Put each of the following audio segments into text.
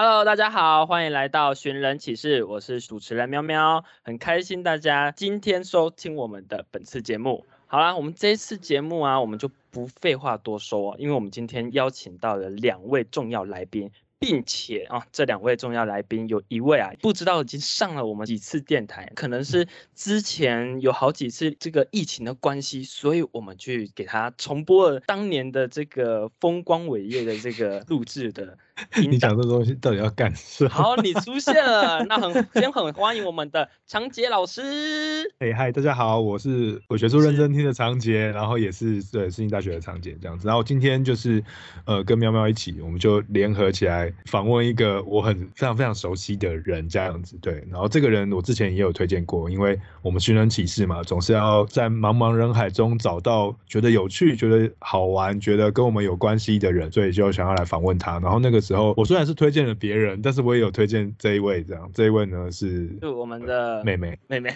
Hello，大家好，欢迎来到寻人启事，我是主持人喵喵，很开心大家今天收听我们的本次节目。好啦，我们这次节目啊，我们就不废话多说，因为我们今天邀请到了两位重要来宾。并且啊，这两位重要来宾有一位啊，不知道已经上了我们几次电台，可能是之前有好几次这个疫情的关系，所以我们去给他重播了当年的这个风光伟业的这个录制的。你讲这东西到底要干什么？好，你出现了，那很先很欢迎我们的长杰老师。哎嗨，大家好，我是我学术认真听的长杰，然后也是对世新大学的长杰这样子。然后今天就是呃跟喵喵一起，我们就联合起来访问一个我很非常非常熟悉的人这样子。对，然后这个人我之前也有推荐过，因为我们寻人启事嘛，总是要在茫茫人海中找到觉得有趣、觉得好玩、觉得跟我们有关系的人，所以就想要来访问他。然后那个。时候，我虽然是推荐了别人，但是我也有推荐这一位。这样，这一位呢是，是我们的妹妹，妹妹，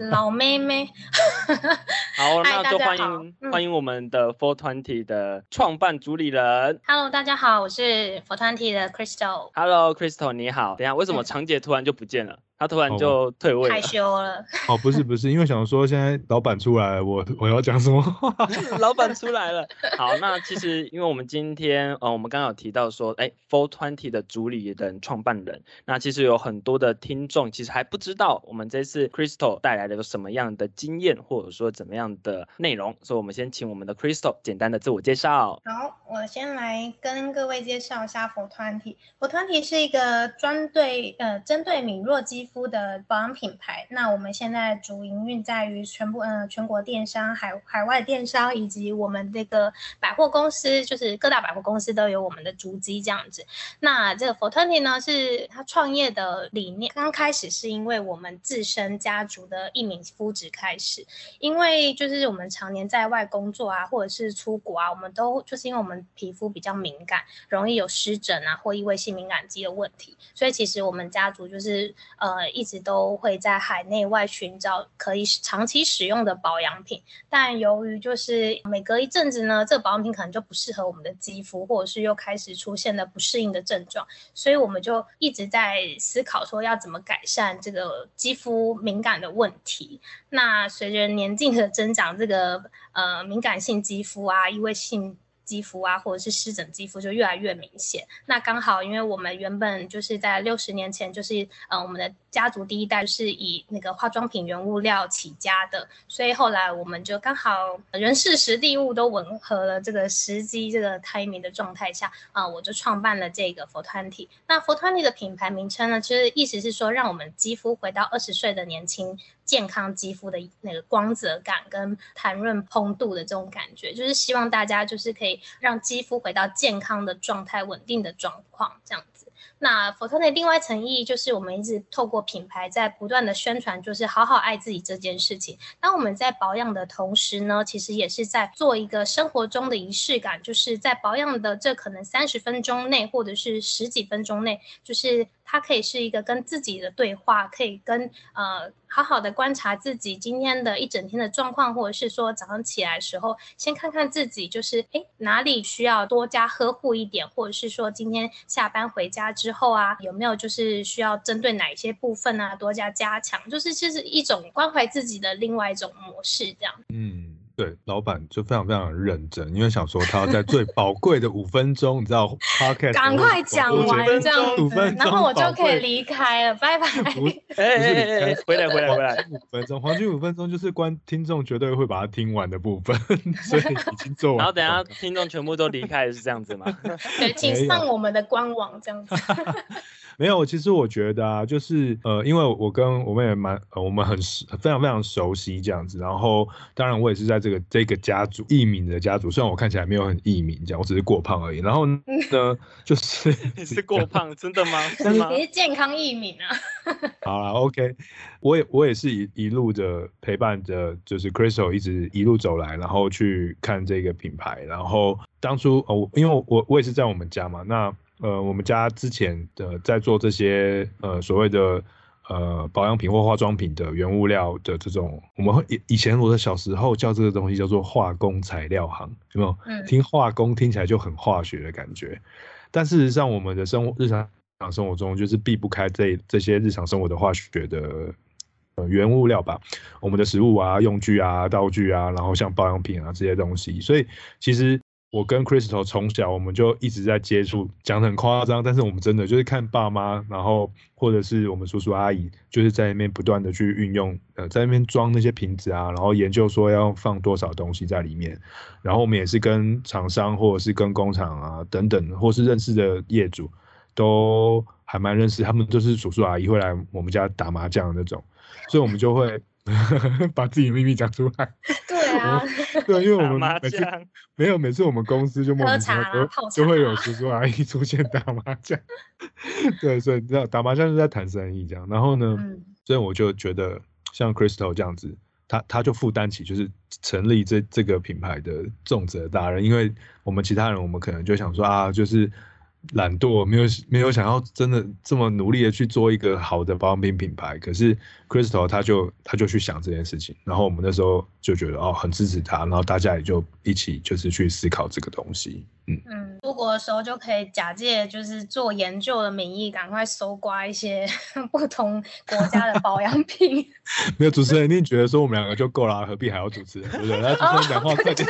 老妹妹。好，那就欢迎欢迎我们的 Four Twenty 的创办主理人。Hello，大家好，我是 Four Twenty 的 Crystal。Hello，Crystal，你好。等一下，为什么长姐突然就不见了？他突然就退位了，害羞了。哦，不是不是，因为想说现在老板出来了，我我要讲什么话？老板出来了。好，那其实因为我们今天呃，我们刚刚有提到说，哎，for twenty 的主理人、创办人，那其实有很多的听众其实还不知道我们这次 Crystal 带来的有什么样的经验，或者说怎么样的内容，所以我们先请我们的 Crystal 简单的自我介绍。好，我先来跟各位介绍一下 for twentyfour twenty 是一个专对呃针对敏弱肌肤的保养品牌，那我们现在主营运在于全部呃全国电商、海海外电商以及我们这个百货公司，就是各大百货公司都有我们的足迹这样子。那这个420呢，是他创业的理念，刚开始是因为我们自身家族的一名肤质开始，因为就是我们常年在外工作啊，或者是出国啊，我们都就是因为我们皮肤比较敏感，容易有湿疹啊或异位性敏感肌的问题，所以其实我们家族就是呃。呃，一直都会在海内外寻找可以长期使用的保养品，但由于就是每隔一阵子呢，这个保养品可能就不适合我们的肌肤，或者是又开始出现了不适应的症状，所以我们就一直在思考说要怎么改善这个肌肤敏感的问题。那随着年纪的增长，这个呃敏感性肌肤啊，异位性。肌肤啊，或者是湿疹肌肤就越来越明显。那刚好，因为我们原本就是在六十年前，就是呃，我们的家族第一代是以那个化妆品原物料起家的，所以后来我们就刚好人事时地物都吻合了这个时机，这个 timing 的状态下啊、我就创办了这个420。那420的品牌名称呢，其实意思是说，让我们肌肤回到二十岁的年轻。健康肌肤的那个光泽感跟弹润蓬度的这种感觉，就是希望大家就是可以让肌肤回到健康的状态、稳定的状况这样子。那420另外一层意义就是，我们一直透过品牌在不断的宣传，就是好好爱自己这件事情。当我们在保养的同时呢，其实也是在做一个生活中的仪式感，就是在保养的这可能三十分钟内，或者是十几分钟内，就是。它可以是一个跟自己的对话，可以跟呃好好的观察自己今天的一整天的状况，或者是说早上起来的时候，先看看自己就是诶哪里需要多加呵护一点，或者是说今天下班回家之后啊，有没有就是需要针对哪一些部分啊多加加强，就是这是一种关怀自己的另外一种模式这样。嗯。对，老板就非常非常认真，因为想说他要在最宝贵的五分钟，你知道，Podcast 赶快讲完这样子，然后我就可以离开了，拜拜。哎哎哎，回来回来回来，五分钟，黄金五分钟就是观听众绝对会把它听完的部分，所以已经做完。然后等下听众全部都离开是这样子吗？对，请上我们的官网这样子。没有，其实我觉得啊，就是呃，因为我跟我们也蛮，呃，我们很，非常非常熟悉这样子。然后，当然我也是在这个这个家族异敏的家族，虽然我看起来没有很异敏这样，我只是过胖而已。然后呢，就是 你是过胖，真的吗？是吗？你是健康异敏啊？好了，OK，我也我也是一一路的陪伴着，就是 Crystal 一直一路走来，然后去看这个品牌。然后当初哦，因为我我也是在我们家嘛，那。呃，我们家之前的在做这些呃所谓的呃保养品或化妆品的原物料的这种，我们以以前我的小时候叫这个东西叫做化工材料行，有没有？嗯。听化工听起来就很化学的感觉。但事实上，我们的生活日常生活中就是避不开这这些日常生活的化学的呃原物料吧，我们的食物啊、用具啊、道具啊，然后像保养品啊这些东西，所以其实。我跟 Crystal 从小我们就一直在接触，讲得很夸张，但是我们真的就是看爸妈，然后或者是我们叔叔阿姨，就是在那边不断的去运用，呃，在那边装那些瓶子啊，然后研究说要放多少东西在里面，然后我们也是跟厂商或者是跟工厂啊等等，或是认识的业主，都还蛮认识，他们都是叔叔阿姨会来我们家打麻将的那种，所以我们就会。把自己秘密讲出来。对啊，对，因为我们每次没有，每次我们公司就莫名其妙就就会有 叔叔阿姨出现打麻将。对，所以知道打麻将是在谈生意这样。然后呢，嗯、所以我就觉得像 Crystal 这样子，他他就负担起就是成立这这个品牌的重责大人。因为我们其他人，我们可能就想说啊，就是。懒惰，没有没有想要真的这么努力的去做一个好的保养品品牌，可是 Crystal 他就他就去想这件事情，然后我们那时候就觉得哦，很支持他，然后大家也就一起就是去思考这个东西。嗯嗯，出国的时候就可以假借就是做研究的名义，赶快搜刮一些 不同国家的保养品。没有主持人一定觉得说我们两个就够了，何必还要主持人？对不对？来主持人讲话快点。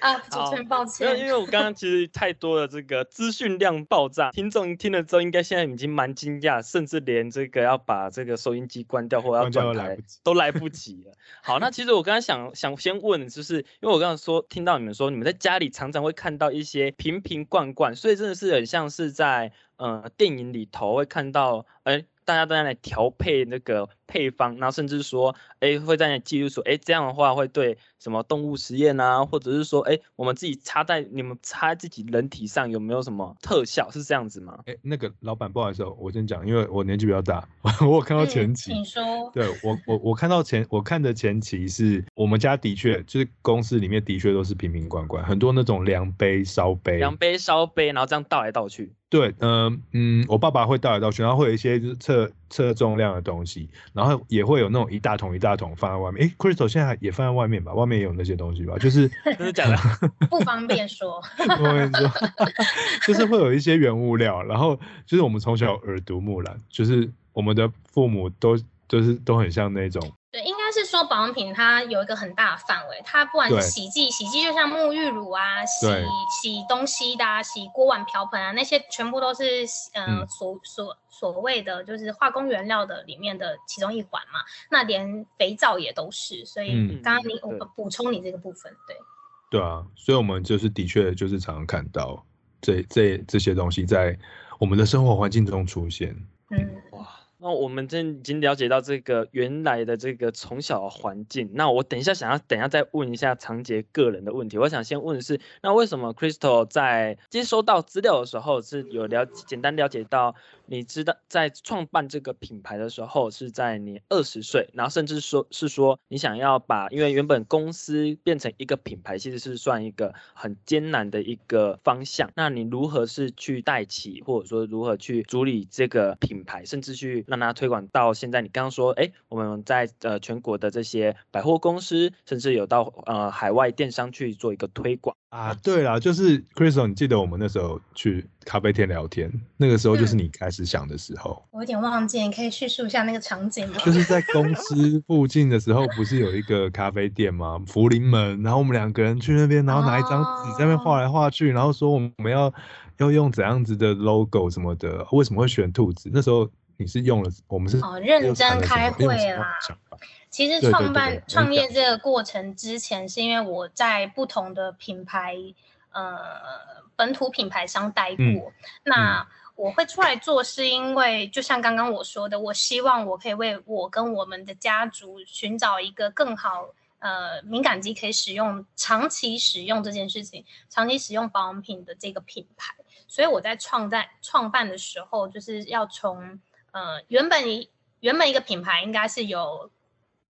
啊，主持人抱歉。因为我刚刚其实太多的这个资讯量爆炸，听众听了之后应该现在已经蛮惊讶，甚至连这个要把这个收音机关掉或要转台都来不及了。好，那其实我刚刚想想先问，就是因为我刚刚说听到你们说你们在家里常常会看到。一些瓶瓶罐罐，所以真的是很像是在呃电影里头会看到，哎、欸，大家都在那调配那个配方，然后甚至说，哎、欸，会在那记录说，哎、欸，这样的话会对什么动物实验啊，或者是说，哎、欸，我们自己插在你们插在自己人体上有没有什么特效？是这样子吗？哎、欸，那个老板，不好意思，我先讲，因为我年纪比较大，我有看到前期，你说，对我我我看到前我看的前期是我们家的确就是公司里面的确都是瓶瓶罐罐，很多那种量杯、烧杯，量杯、烧杯，然后这样倒来倒去。对，嗯、呃、嗯，我爸爸会倒来倒去，然后会有一些就是测测重量的东西，然后也会有那种一大桶一大桶放在外面。诶，Crystal 现在也放在外面吧？外面也有那些东西吧？就是真的假的？不方便说。不方便说，就是会有一些原物料，然后就是我们从小耳濡目染，就是我们的父母都就是都很像那种。对，应该是说保养品它有一个很大的范围，它不管是洗剂，洗剂就像沐浴乳啊，洗洗东西的啊，洗锅碗瓢盆啊，那些全部都是呃、嗯、所所所谓的就是化工原料的里面的其中一环嘛。那连肥皂也都是，所以刚刚你我补充你这个部分，对。对啊，所以我们就是的确就是常常看到这这这些东西在我们的生活环境中出现。嗯。那我们这已经了解到这个原来的这个从小环境。那我等一下想要等一下再问一下长杰个人的问题。我想先问的是，那为什么 Crystal 在接收到资料的时候是有了简单了解到？你知道在创办这个品牌的时候是在你二十岁，然后甚至说是说你想要把，因为原本公司变成一个品牌，其实是算一个很艰难的一个方向。那你如何是去带起，或者说如何去处理这个品牌，甚至去让它推广到现在？你刚刚说，哎，我们在呃全国的这些百货公司，甚至有到呃海外电商去做一个推广。啊，对啦，就是 Crystal，你记得我们那时候去咖啡店聊天，那个时候就是你开始想的时候。嗯、我有点忘记，你可以叙述一下那个场景吗？就是在公司附近的时候，不是有一个咖啡店吗？福临门，然后我们两个人去那边，然后拿一张纸在那边画来画去，然后说我们要要用怎样子的 logo 什么的，为什么会选兔子？那时候你是用了，我们是哦认真开会啦。其实创办创业这个过程之前，是因为我在不同的品牌，呃，本土品牌商待过。嗯、那我会出来做，是因为就像刚刚我说的，我希望我可以为我跟我们的家族寻找一个更好，呃，敏感肌可以使用，长期使用这件事情，长期使用保养品的这个品牌。所以我在创在创办的时候，就是要从呃原本原本一个品牌应该是有。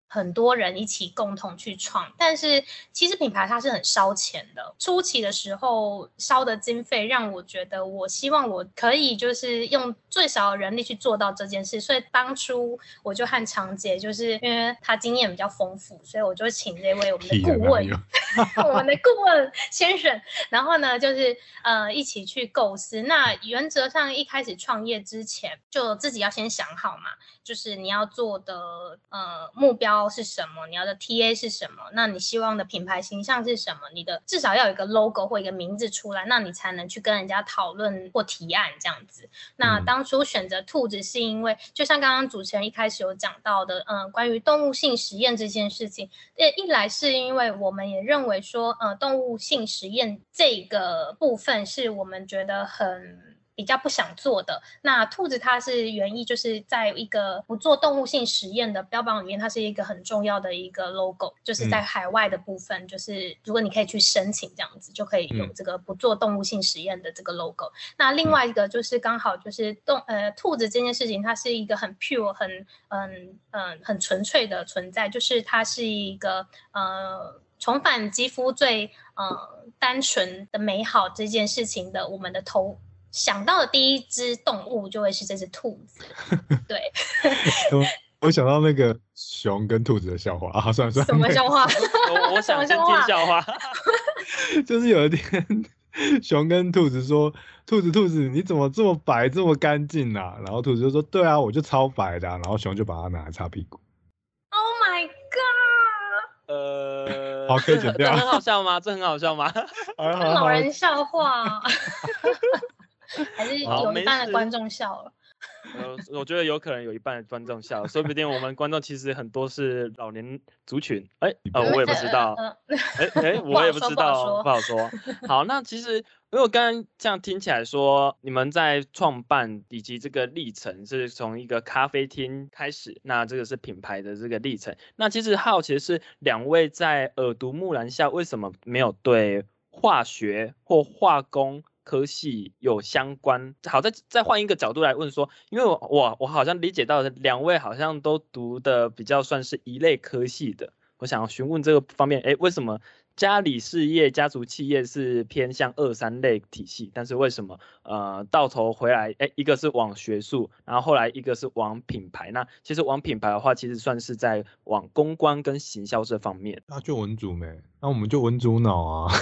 很多人一起共同去创，但是其实品牌它是很烧钱的。初期的时候烧的经费让我觉得，我希望我可以就是用最少的人力去做到这件事。所以当初我就和长姐，就是因为她经验比较丰富，所以我就请这位我们的顾问，我们的顾问先生，然后呢就是呃一起去构思。那原则上一开始创业之前，就自己要先想好嘛，就是你要做的呃目标。是什么？你要的 TA 是什么？那你希望的品牌形象是什么？你的至少要有一个 logo 或一个名字出来，那你才能去跟人家讨论或提案这样子。那当初选择兔子是因为，就像刚刚主持人一开始有讲到的，嗯、呃，关于动物性实验这件事情，呃，一来是因为我们也认为说，呃，动物性实验这个部分是我们觉得很。比较不想做的。那兔子它是原意就是在一个不做动物性实验的标榜里面，它是一个很重要的一个 logo，就是在海外的部分，就是如果你可以去申请这样子，就可以有这个不做动物性实验的这个 logo。那另外一个就是刚好就是动呃兔子这件事情，它是一个很 pure 很嗯嗯很纯粹的存在，就是它是一个呃重返肌肤最呃单纯的美好这件事情的我们的头。想到的第一只动物就会是这只兔子，对。我想到那个熊跟兔子的笑话啊，算了算了。什么笑话？我我想先听笑话。就是有一天，熊跟兔子说：“兔子兔子，你怎么这么白这么干净啊？”然后兔子就说：“对啊，我就超白的啊。”然后熊就把它拿来擦屁股。Oh my god！呃，好，可以剪掉。这很好笑吗？这很好笑吗？老人笑话。还是有一半的观众笑了。呃，我觉得有可能有一半的观众笑了，说不定我们观众其实很多是老年族群。哎、欸，呃，我也不知道。哎哎、欸，我也不知道，不好说。好，说好，那其实如果刚刚这样听起来说，你们在创办以及这个历程是从一个咖啡厅开始，那这个是品牌的这个历程。那其实好奇的是，两位在耳濡目染下，为什么没有对化学或化工？科系有相关，好，再再换一个角度来问说，因为我我我好像理解到两位好像都读的比较算是一类科系的，我想要询问这个方面，哎，为什么？家里事业、家族企业是偏向二三类体系，但是为什么呃到头回来，哎，一个是往学术，然后后来一个是往品牌。那其实往品牌的话，其实算是在往公关跟行销这方面。那就文组没，那我们就文组脑啊。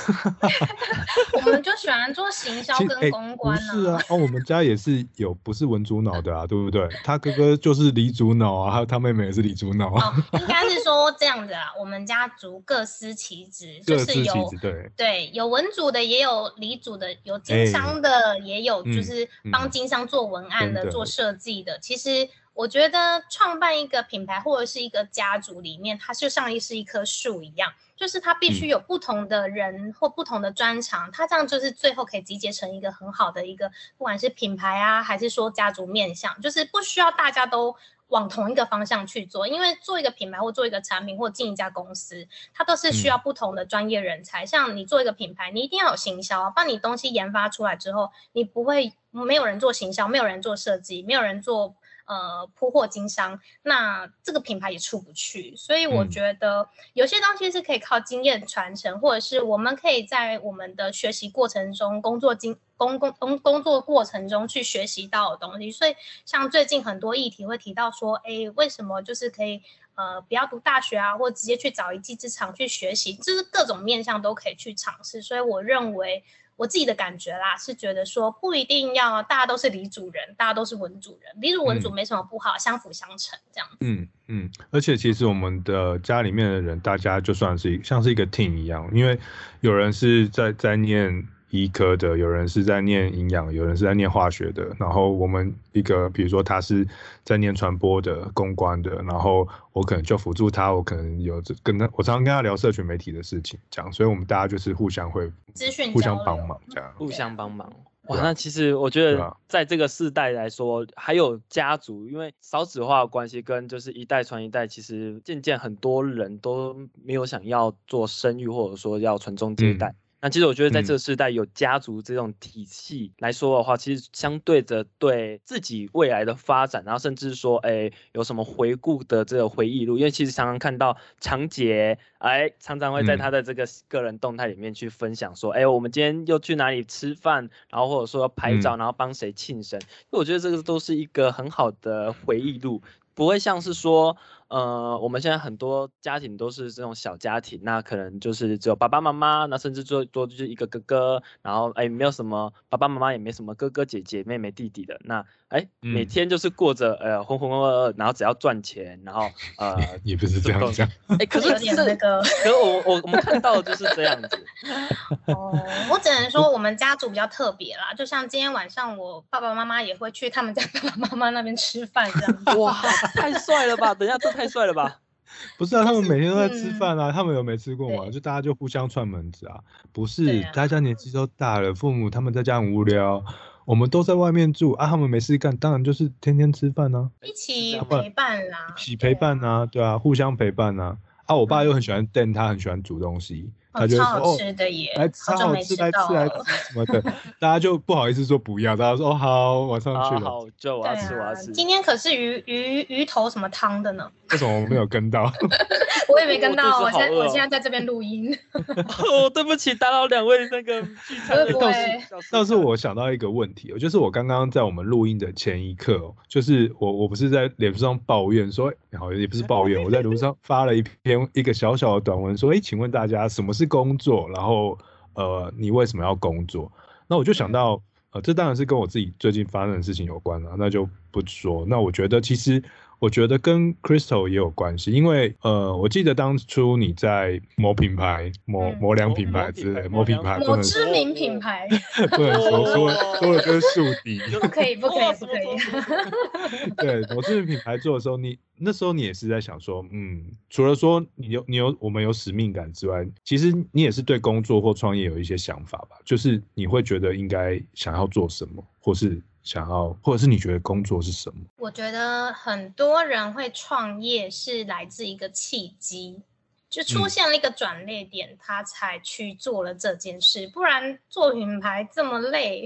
我们就喜欢做行销跟公关啊。是啊，哦，我们家也是有不是文组脑的啊，对不对？他哥哥就是理组脑啊，还有他妹妹也是理组脑啊。哦，应该是说这样子啊，我们家族各司其职。就是有对对有文组的，也有理组的，有经商的，欸、也有就是帮经商做文案的、嗯嗯、做设计的。其实我觉得创办一个品牌或者是一个家族里面，它就像是一棵树一样，就是它必须有不同的人或不同的专长，嗯、它这样就是最后可以集结成一个很好的一个，不管是品牌啊，还是说家族面向，就是不需要大家都。往同一个方向去做，因为做一个品牌或做一个产品或进一家公司，它都是需要不同的专业人才。嗯、像你做一个品牌，你一定要有行销，把你东西研发出来之后，你不会没有人做行销，没有人做设计，没有人做。呃，铺货经商，那这个品牌也出不去，所以我觉得有些东西是可以靠经验传承，嗯、或者是我们可以在我们的学习过程中、工作经工工工工作过程中去学习到的东西。所以，像最近很多议题会提到说，哎，为什么就是可以呃不要读大学啊，或直接去找一技之长去学习，就是各种面向都可以去尝试。所以，我认为。我自己的感觉啦，是觉得说不一定要大家都是理组人，大家都是文主人，理主文主没什么不好，嗯、相辅相成这样子。嗯嗯，而且其实我们的家里面的人，大家就算是像是一个 team 一样，因为有人是在在念。医科的，有人是在念营养，有人是在念化学的，然后我们一个，比如说他是在念传播的、公关的，然后我可能就辅助他，我可能有跟他，我常常跟他聊社群媒体的事情，这样，所以我们大家就是互相会资讯互相帮忙，这样，互相帮忙。哇，那其实我觉得在这个世代来说，还有家族，因为少子化的关系，跟就是一代传一代，其实渐渐很多人都没有想要做生育，或者说要传宗接代。嗯那其实我觉得在这个时代有家族这种体系来说的话，嗯、其实相对着对自己未来的发展，然后甚至说，哎，有什么回顾的这个回忆录，因为其实常常看到长杰，哎，常常会在他的这个个人动态里面去分享说，哎、嗯，我们今天又去哪里吃饭，然后或者说要拍照，然后帮谁庆生，因为我觉得这个都是一个很好的回忆录，不会像是说。呃，我们现在很多家庭都是这种小家庭，那可能就是只有爸爸妈妈，那甚至最多就是一个哥哥，然后哎，没有什么爸爸妈妈，也没什么哥哥姐姐、妹妹弟弟的，那哎，每天就是过着呃浑浑噩噩，然后只要赚钱，然后呃 也不是这样讲，哎，可是有点那个，可是我我我们看到的就是这样子。哦，我只能说我们家族比较特别啦，就像今天晚上我爸爸妈妈也会去他们家爸爸妈妈那边吃饭这样子。哇，太帅了吧！等一下这。太帅了吧！不是啊，他们每天都在吃饭啊，嗯、他们有没吃过吗？就大家就互相串门子啊。不是，啊、大家年纪都大了，父母他们在家很无聊，我们都在外面住啊，他们没事干，当然就是天天吃饭啊，一起陪伴啦，一起陪伴啊，对啊，互相陪伴啊。啊，我爸又很喜欢电，他很喜欢煮东西。他就说：“哦，吃的耶，来超好吃，来吃来吃什么的，大家就不好意思说不要，大家说哦好，晚上去了。好，就我要吃，我要吃。今天可是鱼鱼鱼头什么汤的呢？为什么我没有跟到？我也没跟到，我现我现在在这边录音。哦，对不起，打扰两位那个聚餐的。倒是倒是我想到一个问题哦，就是我刚刚在我们录音的前一刻哦，就是我我不是在脸书上抱怨说，好也不是抱怨，我在脸上发了一篇一个小小的短文说，哎，请问大家什么是？工作，然后呃，你为什么要工作？那我就想到，呃，这当然是跟我自己最近发生的事情有关了，那就不说。那我觉得其实。我觉得跟 Crystal 也有关系，因为呃，我记得当初你在某品牌、某某两品牌之类，某品牌、某知名品牌，不能说说说了跟树敌，不可以，不可以，不可以。对，某知名品牌做的时候，你那时候你也是在想说，嗯，除了说你有你有我们有使命感之外，其实你也是对工作或创业有一些想法吧？就是你会觉得应该想要做什么，或是。想要，或者是你觉得工作是什么？我觉得很多人会创业是来自一个契机，就出现了一个转捩点，嗯、他才去做了这件事。不然做品牌这么累，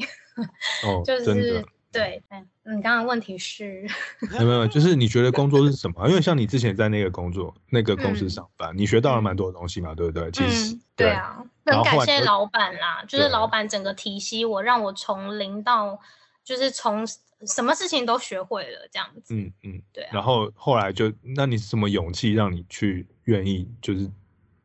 哦，就是对。你刚刚问题是？没有没有，就是你觉得工作是什么？因为像你之前在那个工作那个公司上班，嗯、你学到了蛮多的东西嘛，对不对？其实、嗯、对啊，很感谢老板啦，就是老板整个体系，我让我从零到。就是从什么事情都学会了这样子，嗯嗯，对、啊。然后后来就，那你什么勇气让你去愿意就是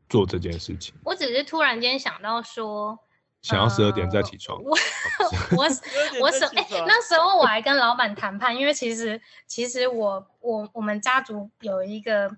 做这件事情？我只是突然间想到说，想要十二点再起床。呃、我我我什哎、欸，那时候我还跟老板谈判，因为其实其实我我我们家族有一个。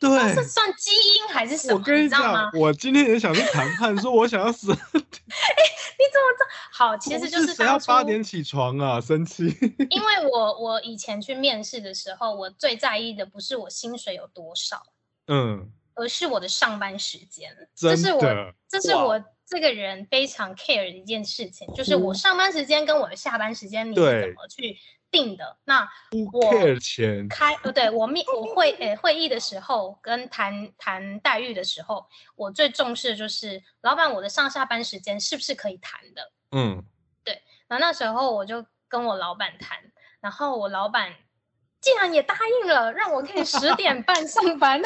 对，这算基因还是什么？我跟你讲，我今天也想去谈判，说我想要死。哎、欸，你怎么这好？其实就是谁要八点起床啊？生气。因为我我以前去面试的时候，我最在意的不是我薪水有多少，嗯，而是我的上班时间。这是我这是我这个人非常 care 的一件事情，就是我上班时间跟我的下班时间，你怎么去？定的，那我开呃，对我面我会呃会议的时候跟谈谈待遇的时候，我最重视的就是老板我的上下班时间是不是可以谈的？嗯，对。那那时候我就跟我老板谈，然后我老板竟然也答应了，让我可以十点半上班，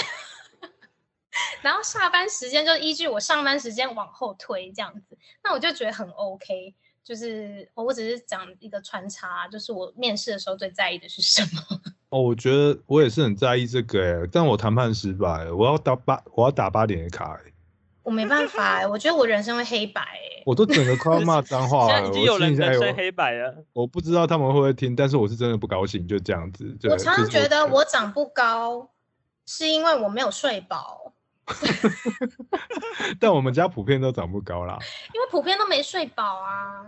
然后下班时间就依据我上班时间往后推这样子，那我就觉得很 OK。就是我只是讲一个穿插，就是我面试的时候最在意的是什么？哦，我觉得我也是很在意这个诶，但我谈判失败，我要打八，我要打八点的卡诶。我没办法诶，我觉得我人生会黑白诶。我都整个快要骂脏话了，已经有人人生黑白了。我不知道他们会不会听，但是我是真的不高兴，就这样子。我常常觉得我长不高，是因为我没有睡饱。但我们家普遍都长不高啦，因为普遍都没睡饱啊。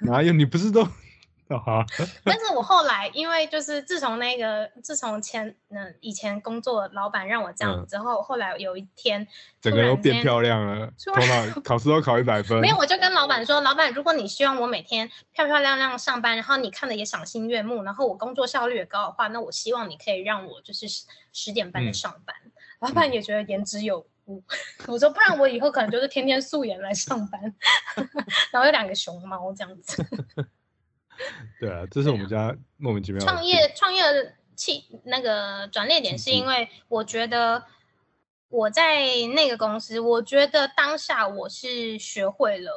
哪有？你不是都好？但是我后来，因为就是自从那个，自从前嗯以前工作老板让我这样子之后，嗯、后来有一天，整个人都变漂亮了，头脑 考试都考一百分。没有，我就跟老板说，老板，如果你希望我每天漂漂亮亮上班，然后你看的也赏心悦目，然后我工作效率也高的话，那我希望你可以让我就是十点半的上班。嗯老板也觉得言之有物。我说不然我以后可能就是天天素颜来上班，然后有两个熊猫这样子。对啊，这是我们家莫名其妙创业创业的气那个转捩点，是因为我觉得我在那个公司，我觉得当下我是学会了，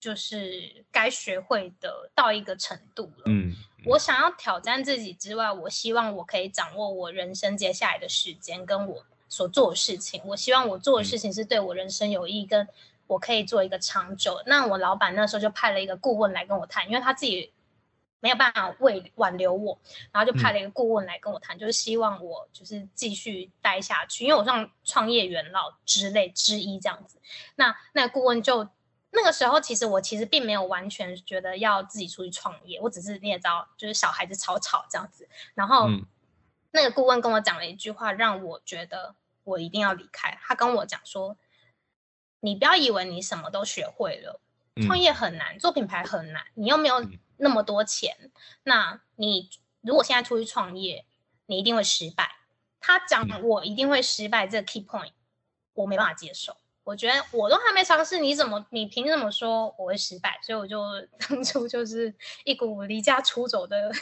就是该学会的到一个程度了。嗯，我想要挑战自己之外，我希望我可以掌握我人生接下来的时间，跟我所做的事情。我希望我做的事情是对我人生有益，跟。我可以做一个长久。那我老板那时候就派了一个顾问来跟我谈，因为他自己没有办法为挽留我，然后就派了一个顾问来跟我谈，嗯、就是希望我就是继续待下去，因为我像创业元老之类之一这样子。那那顾问就那个时候，其实我其实并没有完全觉得要自己出去创业，我只是你也知道，就是小孩子吵吵这样子。然后、嗯、那个顾问跟我讲了一句话，让我觉得我一定要离开。他跟我讲说。你不要以为你什么都学会了，创业很难，做品牌很难，你又没有那么多钱。那你如果现在出去创业，你一定会失败。他讲我一定会失败这个 key point，我没办法接受。我觉得我都还没尝试，你怎么你凭什么说我会失败？所以我就 当初就是一股离家出走的，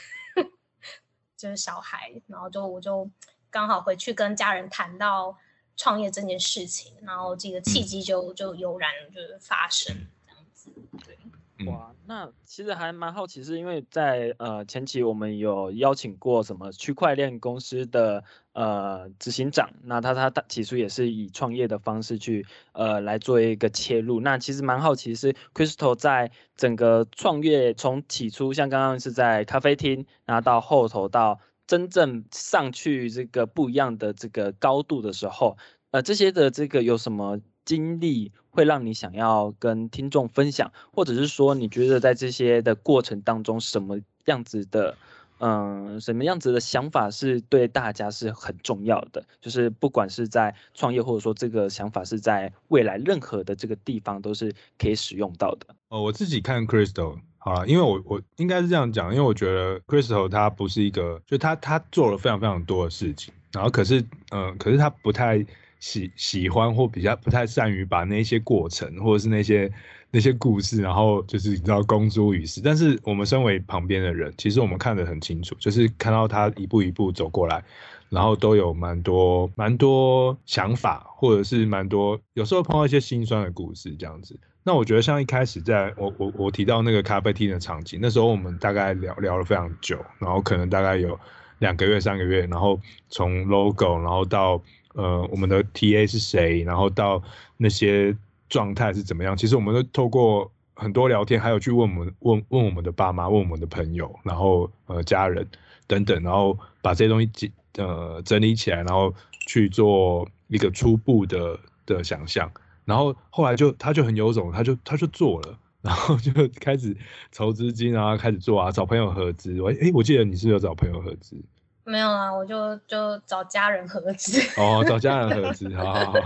就是小孩，然后就我就刚好回去跟家人谈到。创业这件事情，然后这个契机就、嗯、就油然就是发生这样子，对，哇，那其实还蛮好奇，是因为在呃前期我们有邀请过什么区块链公司的呃执行长，那他他他起初也是以创业的方式去呃来做一个切入，那其实蛮好奇是 Crystal 在整个创业从起初像刚刚是在咖啡厅，然后到后头到。真正上去这个不一样的这个高度的时候，呃，这些的这个有什么经历会让你想要跟听众分享，或者是说你觉得在这些的过程当中，什么样子的，嗯、什么样子的想法是对大家是很重要的？就是不管是在创业，或者说这个想法是在未来任何的这个地方都是可以使用到的。哦，我自己看 Crystal。好了，因为我我应该是这样讲，因为我觉得 Crystal 他不是一个，就他他做了非常非常多的事情，然后可是嗯、可是他不太喜喜欢或比较不太善于把那些过程或者是那些那些故事，然后就是你知道公诸于世。但是我们身为旁边的人，其实我们看得很清楚，就是看到他一步一步走过来，然后都有蛮多蛮多想法，或者是蛮多有时候碰到一些心酸的故事这样子。那我觉得像一开始在我我我提到那个咖啡厅的场景，那时候我们大概聊聊了非常久，然后可能大概有两个月三个月，然后从 logo，然后到呃我们的 TA 是谁，然后到那些状态是怎么样，其实我们都透过很多聊天，还有去问我们问问我们的爸妈，问我们的朋友，然后呃家人等等，然后把这些东西呃整理起来，然后去做一个初步的的想象。然后后来就他就很有种，他就他就做了，然后就开始筹资金啊，开始做啊，找朋友合资。我哎，我记得你是有找朋友合资？没有啊，我就就找家人合资。哦，找家人合资，好好好，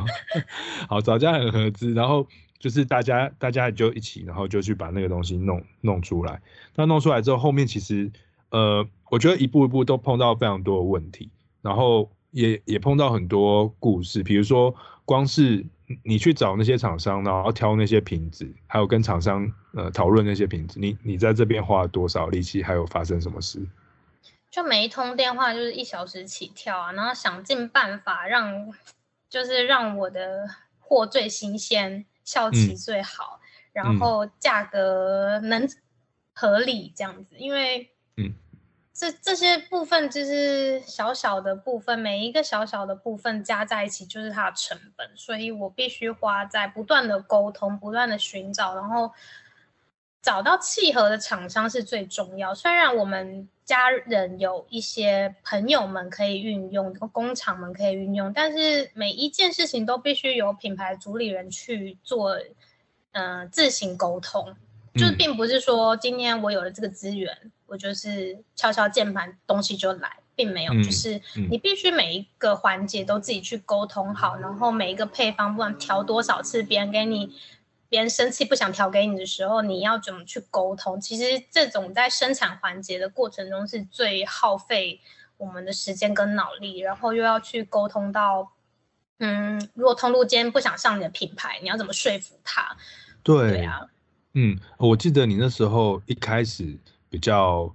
好 找家人合资，然后就是大家大家就一起，然后就去把那个东西弄弄出来。那弄出来之后，后面其实呃，我觉得一步一步都碰到非常多的问题，然后也也碰到很多故事，比如说光是。你去找那些厂商，然后挑那些瓶子，还有跟厂商呃讨论那些瓶子，你你在这边花了多少力气，还有发生什么事？就每一通电话就是一小时起跳啊，然后想尽办法让，就是让我的货最新鲜，效期最好，嗯、然后价格能合理这样子，因为嗯。这这些部分就是小小的部分，每一个小小的部分加在一起就是它的成本，所以我必须花在不断的沟通、不断的寻找，然后找到契合的厂商是最重要。虽然我们家人有一些朋友们可以运用，工厂们可以运用，但是每一件事情都必须由品牌主理人去做，嗯、呃，自行沟通。就是并不是说今天我有了这个资源，嗯、我就是敲敲键盘东西就来，并没有，嗯、就是你必须每一个环节都自己去沟通好，嗯、然后每一个配方不管调多少次，别人给你，别人生气不想调给你的时候，你要怎么去沟通？其实这种在生产环节的过程中是最耗费我们的时间跟脑力，然后又要去沟通到嗯，如果通路间不想上你的品牌，你要怎么说服他？对，对啊，嗯，我记得你那时候一开始比较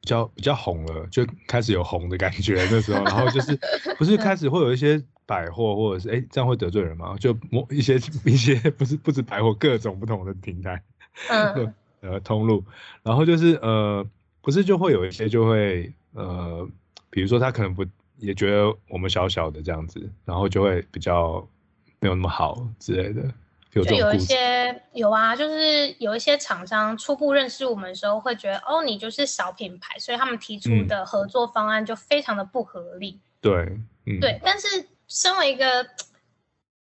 比较比较红了，就开始有红的感觉那时候，然后就是不是开始会有一些百货或者是哎、欸、这样会得罪人吗？就某一些一些不是不止百货，各种不同的平台，嗯，呃通路，然后就是呃不是就会有一些就会呃比如说他可能不。也觉得我们小小的这样子，然后就会比较没有那么好之类的。有就有一些有啊，就是有一些厂商初步认识我们的时候，会觉得哦，你就是小品牌，所以他们提出的合作方案就非常的不合理。嗯、对，嗯，对。但是身为一个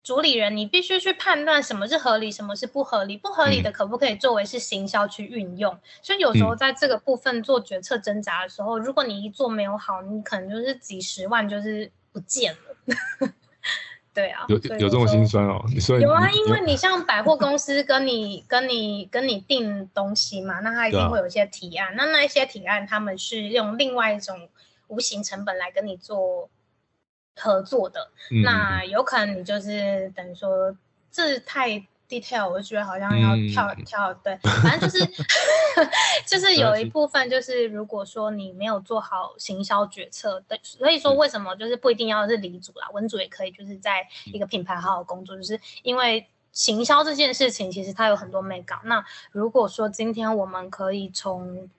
主理人，你必须去判断什么是合理，什么是不合理。不合理的可不可以作为是行销去运用？嗯、所以有时候在这个部分做决策挣扎的时候，嗯、如果你一做没有好，你可能就是几十万就是不见了。对啊，有有这种心酸哦。你说有啊，因为你像百货公司跟你跟你跟你订东西嘛，那他一定会有一些提案，啊、那那一些提案他们是用另外一种无形成本来跟你做。合作的，嗯、那有可能你就是等于说这太 detail，我就觉得好像要跳、嗯、跳，对，反正就是 就是有一部分就是如果说你没有做好行销决策，对，所以说为什么就是不一定要是离组啦，文组也可以，就是在一个品牌好好工作，就是因为行销这件事情其实它有很多美感。那如果说今天我们可以从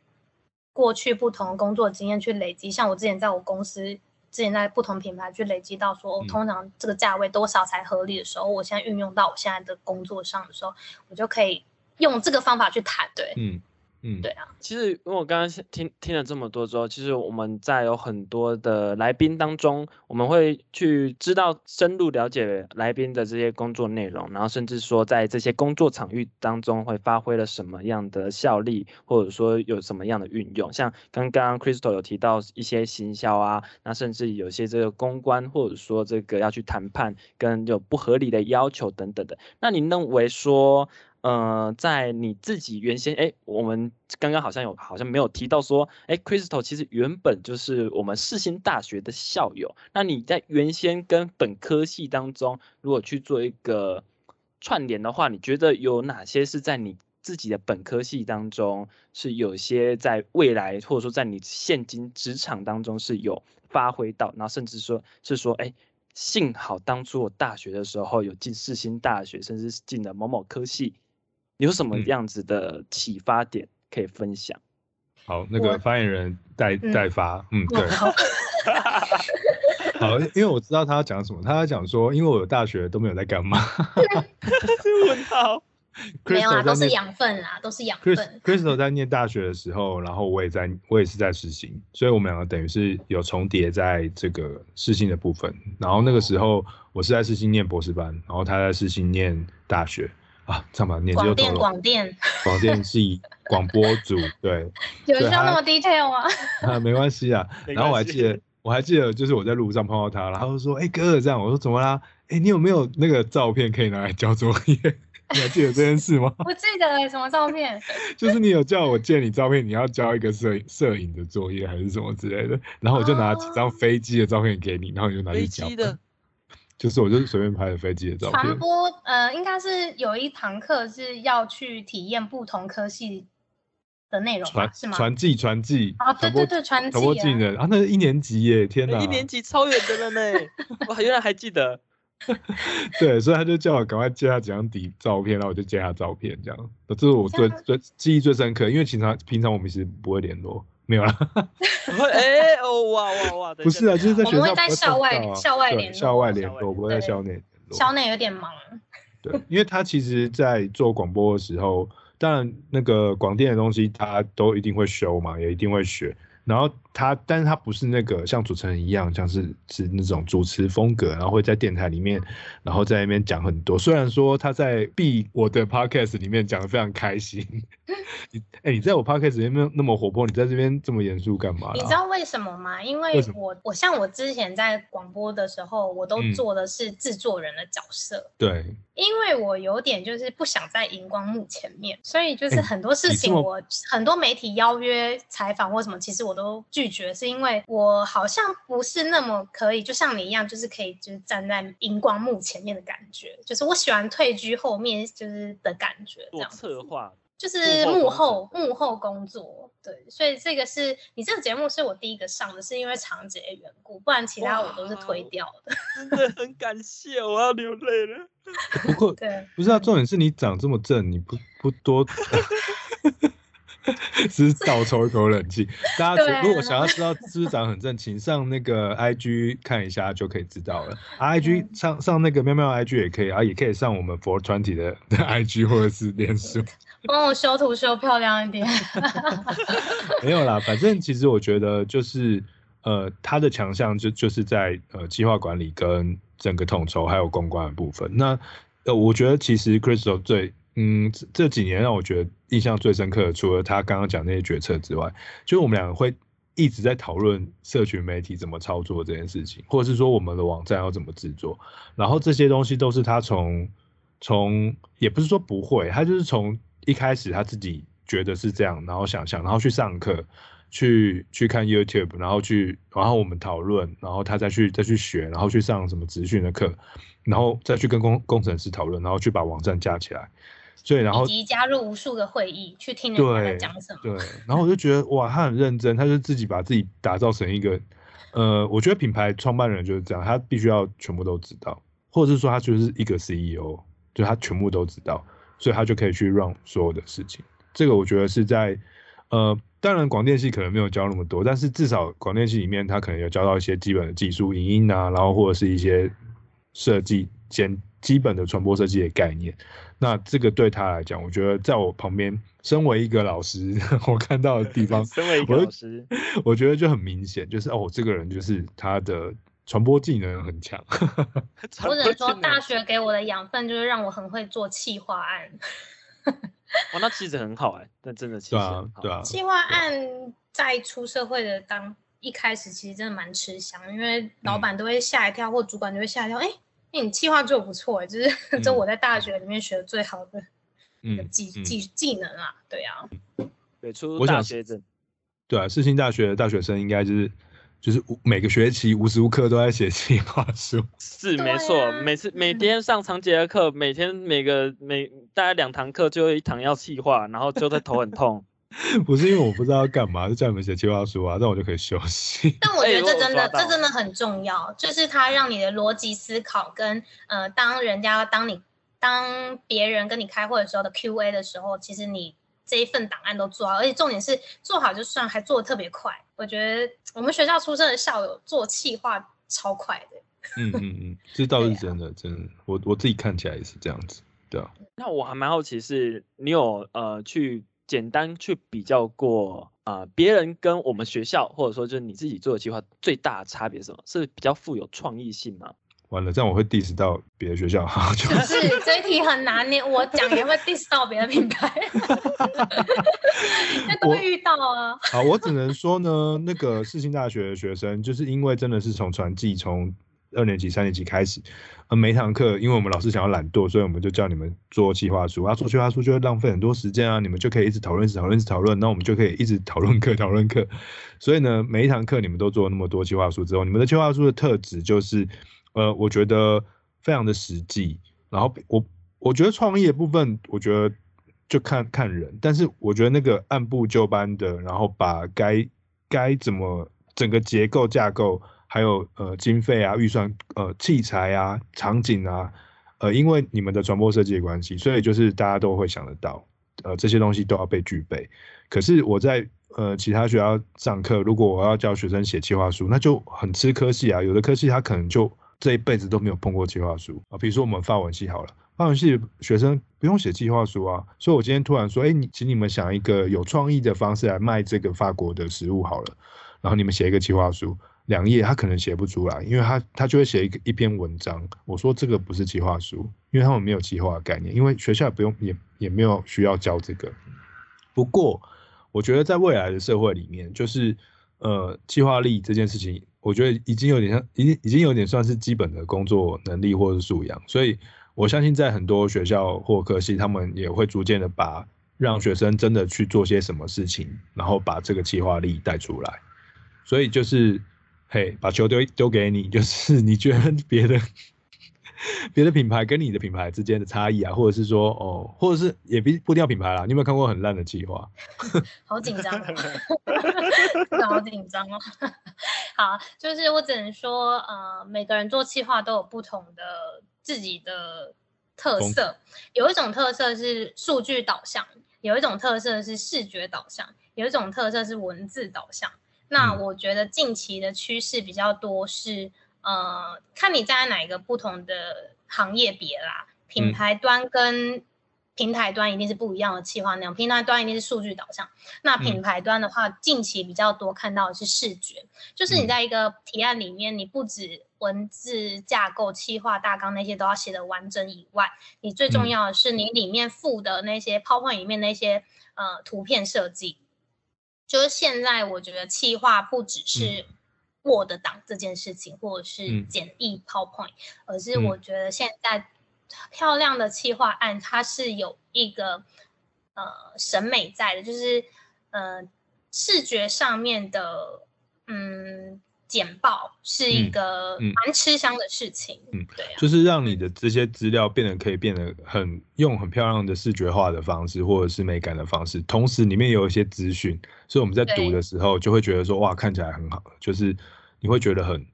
过去不同的工作经验去累积，像我之前在我公司。之前在不同品牌去累积到说，我通常这个价位多少才合理的时候，嗯、我现在运用到我现在的工作上的时候，我就可以用这个方法去谈，对，嗯。嗯，对啊，其实因为我刚刚听听了这么多之后，其实我们在有很多的来宾当中，我们会去知道深入了解来宾的这些工作内容，然后甚至说在这些工作场域当中会发挥了什么样的效力，或者说有什么样的运用。像刚刚 Crystal 有提到一些行销啊，那甚至有些这个公关，或者说这个要去谈判跟有不合理的要求等等的。那你认为说？呃，在你自己原先，哎，我们刚刚好像有，好像没有提到说，哎，Crystal 其实原本就是我们世新大学的校友。那你在原先跟本科系当中，如果去做一个串联的话，你觉得有哪些是在你自己的本科系当中是有些在未来，或者说在你现今职场当中是有发挥到，然后甚至说是说，哎，幸好当初我大学的时候有进世新大学，甚至进了某某科系。有什么样子的启发点可以分享？嗯、好，那个发言人代代发，嗯，嗯，对，好，因为我知道他要讲什么，他要讲说，因为我有大学都没有在干嘛，问号，没有啊，都是养分啦，都是养分。Crystal 在念大学的时候，然后我也在，我也是在实习，所以我们两个等于是有重叠在这个世新的部分。然后那个时候我是在世新念博士班，然后他在世新念大学。啊，这样吧，年纪又大了。广电，广电系广播组，对。有需要那么 detail 吗？啊，没关系啊。然后我还记得，我还记得，就是我在路上碰到他，然后说：“哎、欸，哥，这样。”我说：“怎么啦？哎、欸，你有没有那个照片可以拿来交作业？你还记得这件事吗？”不记得哎，什么照片？就是你有叫我借你照片，你要交一个摄影摄影的作业还是什么之类的，然后我就拿几张飞机的照片给你，然后你就拿去交。就是我就是随便拍的飞机的照片。传播呃，应该是有一堂课是要去体验不同科系的内容，传是吗？传记传记啊，对对对，传。传播技能啊，那是一年级耶，天哪！一年级超远的了呢，我原来还记得。对，所以他就叫我赶快借他几张底照片，然后我就借他照片，这样。这是我最最记忆最深刻，因为平常平常我们其实不会联络。没有了，哎哦哇哇哇！不是啊，就是在学校，我们会在校外校外联络，校外联络，不会在校内。校内有点忙。对，因为他其实，在做广播的时候，当然那个广电的东西，他都一定会修嘛，也一定会学。然后他，但是他不是那个像主持人一样，像是是那种主持风格，然后会在电台里面，然后在那边讲很多。虽然说他在 B 我的 Podcast 里面讲的非常开心，你哎、欸，你在我 Podcast 里面那么活泼，你在这边这么严肃干嘛？你知道为什么吗？因为我我像我之前在广播的时候，我都做的是制作人的角色。嗯、对。因为我有点就是不想在荧光幕前面，所以就是很多事情我很多媒体邀约采访或什么，其实我都拒绝，是因为我好像不是那么可以，就像你一样，就是可以就是站在荧光幕前面的感觉，就是我喜欢退居后面就是的感觉，这样策划。就是幕后幕后工作，对，所以这个是你这个节目是我第一个上的，是因为长姐的缘故，不然其他我都是推掉的。真的很感谢，我要流泪了。不过，对，不是啊，重点是你长这么正，你不不多，只 是倒抽一口冷气。大家如果想要知道是不是长很正，请上那个 IG 看一下就可以知道了。啊、IG 上上那个喵喵 IG 也可以啊，也可以上我们 Four Twenty 的的 IG 或者是脸书。帮我修图修漂亮一点。没有啦，反正其实我觉得就是，呃，他的强项就就是在呃计划管理跟整个统筹还有公关的部分。那呃，我觉得其实 Crystal 最嗯这几年让我觉得印象最深刻的，除了他刚刚讲那些决策之外，就我们两个会一直在讨论社群媒体怎么操作这件事情，或者是说我们的网站要怎么制作，然后这些东西都是他从从也不是说不会，他就是从。一开始他自己觉得是这样，然后想象，然后去上课，去去看 YouTube，然后去，然后我们讨论，然后他再去再去学，然后去上什么职训的课，然后再去跟工工程师讨论，然后去把网站架起来。所以然后以及加入无数个会议去听人家在讲什么。对，对，然后我就觉得哇，他很认真，他就自己把自己打造成一个，呃，我觉得品牌创办人就是这样，他必须要全部都知道，或者是说他就是一个 CEO，就他全部都知道。所以他就可以去 run 所有的事情，这个我觉得是在，呃，当然广电系可能没有教那么多，但是至少广电系里面他可能有教到一些基本的技术，影音啊，然后或者是一些设计简基本的传播设计的概念。那这个对他来讲，我觉得在我旁边，身为一个老师，我看到的地方，身为一个老师，我，我觉得就很明显，就是哦，这个人就是他的。传播技能很强，我只能说大学给我的养分就是让我很会做企划案。哇，那其实很好哎、欸，那真的其实很好。对啊，企划案在出社会的当一开始其实真的蛮吃香，因为老板都会吓一跳，嗯、或主管就会吓一跳。哎、欸，你企划做得不错哎，就是、嗯、这我在大学里面学的最好的技技技能啊，对啊。对，出大学生。对啊，世新大学的大学生应该就是。就是每个学期无时无刻都在写计划书，是没错。每次每天上长节的课，每天每个每大概两堂课就有一堂要计划，然后就在头很痛。不是因为我不知道要干嘛，就叫你们写计划书啊，这样我就可以休息。但我觉得这真的、欸、这真的很重要，就是它让你的逻辑思考跟呃，当人家当你当别人跟你开会的时候的 Q&A 的时候，其实你。这一份档案都做好，而且重点是做好就算，还做的特别快。我觉得我们学校出身的校友做企划超快的。嗯嗯嗯，这倒是真的，啊、真的。我我自己看起来也是这样子，对啊。那我还蛮好奇是，你有呃去简单去比较过啊，呃、别人跟我们学校，或者说就是你自己做的计划最大的差别是什么？是比较富有创意性吗？完了，这样我会 diss 到别的学校。就是这一题很难，你我讲也会 diss 到别的品牌。那都会遇到啊。好，我只能说呢，那个世新大学的学生，就是因为真的是从传记从二年级、三年级开始，而，每一堂课，因为我们老师想要懒惰，所以我们就叫你们做计划书啊，做计划书就会浪费很多时间啊，你们就可以一直讨论、讨论、讨论，那我们就可以一直讨论课、讨论课。所以呢，每一堂课你们都做那么多计划书之后，你们的计划书的特质就是。呃，我觉得非常的实际，然后我我觉得创意的部分，我觉得就看看人，但是我觉得那个按部就班的，然后把该该怎么整个结构架构，还有呃经费啊、预算、呃器材啊、场景啊，呃，因为你们的传播设计的关系，所以就是大家都会想得到，呃，这些东西都要被具备。可是我在呃其他学校上课，如果我要教学生写计划书，那就很吃科系啊，有的科系他可能就。这一辈子都没有碰过计划书啊，比如说我们法文系好了，法文系学生不用写计划书啊，所以我今天突然说，哎，你请你们想一个有创意的方式来卖这个法国的食物好了，然后你们写一个计划书，两页他可能写不出来，因为他他就会写一个一篇文章，我说这个不是计划书，因为他们没有计划概念，因为学校也不用也也没有需要教这个。不过我觉得在未来的社会里面，就是呃计划力这件事情。我觉得已经有点像，已经已经有点算是基本的工作能力或者素养，所以我相信在很多学校或科系，他们也会逐渐的把让学生真的去做些什么事情，然后把这个计划力带出来。所以就是，嘿，把球丢丢给你，就是你觉得别的别的品牌跟你的品牌之间的差异啊，或者是说哦，或者是也不不一定要品牌啦，你有没有看过很烂的计划？好紧张，好紧张哦。好，就是我只能说，呃，每个人做企划都有不同的自己的特色，有一种特色是数据导向，有一种特色是视觉导向，有一种特色是文字导向。那我觉得近期的趋势比较多是，呃，看你站在哪一个不同的行业别啦，品牌端跟平台端一定是不一样的企划内容，平台端一定是数据导向。那品牌端的话，近期比较多看到的是视觉，就是你在一个提案里面，你不止文字架构、企划大纲那些都要写的完整以外，你最重要的是你里面附的那些 PowerPoint 里面那些呃图片设计。就是现在，我觉得企划不只是 Word 档这件事情，嗯、或者是简易 PowerPoint，、嗯、而是我觉得现在漂亮的企划案，它是有一个呃审美在的，就是呃视觉上面的嗯。简报是一个蛮吃香的事情，嗯，嗯对、啊，就是让你的这些资料变得可以变得很用很漂亮的视觉化的方式，或者是美感的方式，同时里面有一些资讯，所以我们在读的时候就会觉得说哇，看起来很好，就是你会觉得很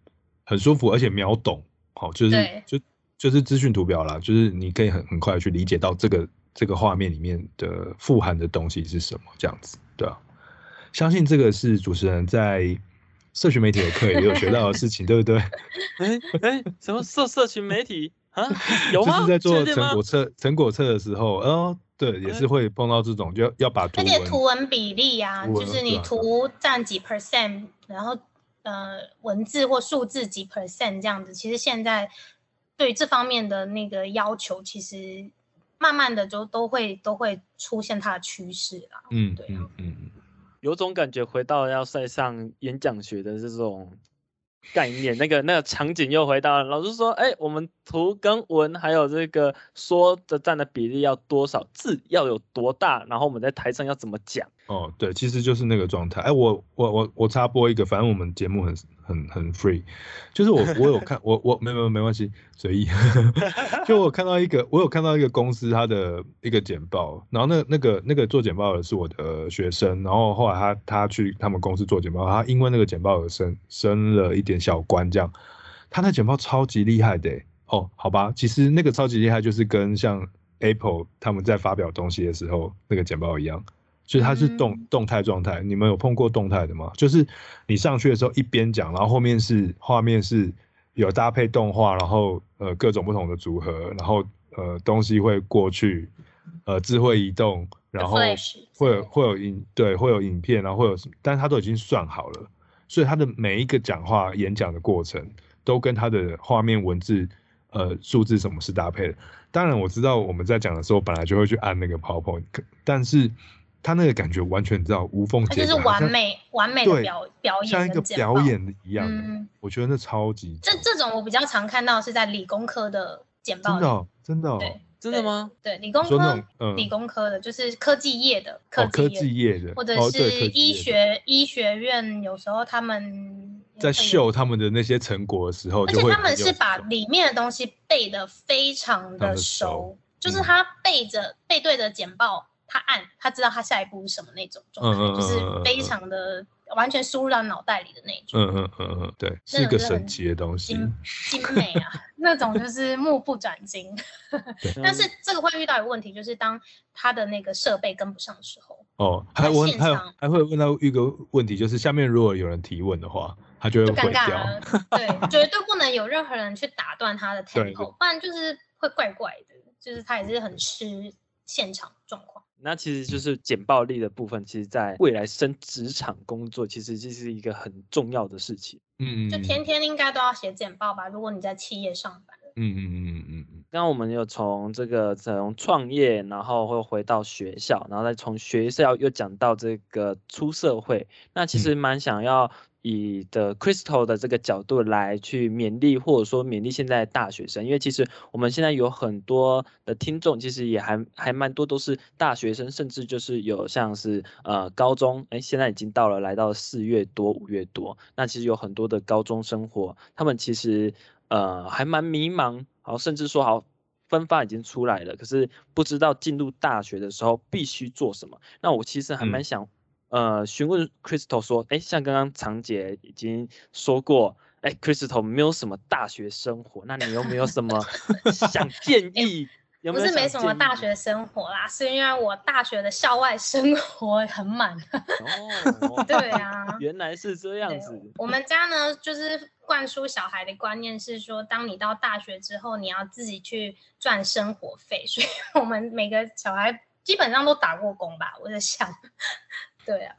很舒服，而且秒懂，好，就是就就是资讯图表啦，就是你可以很很快去理解到这个这个画面里面的富含的东西是什么，这样子，对啊，相信这个是主持人在。社群媒体的课也有学到的事情，对不对？哎哎，什么社社群媒体啊？有吗？就是在做成果测成果测的时候，哦，对，也是会碰到这种，就要要把图文那些图文比例啊，就是你图占几 percent，然后呃文字或数字几 percent 这样子。其实现在对这方面的那个要求，其实慢慢的就都会都会出现它的趋势啦。嗯，对，嗯嗯。有种感觉回到要塞上演讲学的这种概念，那个那个场景又回到了。老师说，哎，我们图跟文还有这个说的占的比例要多少，字要有多大，然后我们在台上要怎么讲。哦，对，其实就是那个状态。哎，我我我我插播一个，反正我们节目很很很 free，就是我我有看我我没没没关系，随意。就我看到一个，我有看到一个公司他的一个简报，然后那那个那个做简报的是我的学生，然后后来他他去他们公司做简报，他因为那个简报而升升了一点小官，这样。他那简报超级厉害的哦，好吧，其实那个超级厉害就是跟像 Apple 他们在发表东西的时候那个简报一样。所以它是动动态状态，你们有碰过动态的吗？就是你上去的时候一边讲，然后后面是画面是有搭配动画，然后呃各种不同的组合，然后呃东西会过去，呃智慧移动，然后会有会有影对会有影片，然后会有，但是它都已经算好了，所以它的每一个讲话演讲的过程都跟它的画面文字呃数字什么是搭配的。当然我知道我们在讲的时候本来就会去按那个 PowerPoint，但是。他那个感觉完全你知道无缝接轨，就是完美完美的表表演，像一个表演一样的。嗯，我觉得那超级。这这种我比较常看到是在理工科的简报。真的，真的。对，真的吗？对，理工科，理工科的，就是科技业的，科技业的，或者是医学医学院，有时候他们在秀他们的那些成果的时候，而且他们是把里面的东西背得非常的熟，就是他背着背对着简报。他按，他知道他下一步是什么那种状态，嗯嗯嗯、就是非常的完全输入到脑袋里的那种。嗯嗯嗯嗯，对，是个神奇的东西，精精美啊，那种就是目不转睛。但是这个会遇到一个问题，就是当他的那个设备跟不上的时候。哦，还问还还会问到一个问题，就是下面如果有人提问的话，他就会毁掉。对，绝对不能有任何人去打断他的 tempo，不然就是会怪怪的，就是他也是很吃现场状况。那其实就是简报力的部分，其实，在未来升职场工作，其实这是一个很重要的事情。嗯，就天天应该都要写简报吧？如果你在企业上班。嗯嗯嗯嗯嗯。刚刚我们又从这个从创业，然后会回到学校，然后再从学校又讲到这个出社会。那其实蛮想要以的 Crystal 的这个角度来去勉励，或者说勉励现在的大学生，因为其实我们现在有很多的听众，其实也还还蛮多都是大学生，甚至就是有像是呃高中，哎，现在已经到了来到四月多五月多，那其实有很多的高中生活，他们其实呃还蛮迷茫，好，甚至说好分发已经出来了，可是不知道进入大学的时候必须做什么。那我其实还蛮想。嗯呃，询问 Crystal 说，哎，像刚刚长姐已经说过，哎，Crystal 没有什么大学生活，那你有没有什么想 建议？有没有不是没什么大学生活啦，是因为我大学的校外生活很满。哦，对啊，原来是这样子。我们家呢，就是灌输小孩的观念是说，当你到大学之后，你要自己去赚生活费，所以我们每个小孩基本上都打过工吧，我在想。对啊，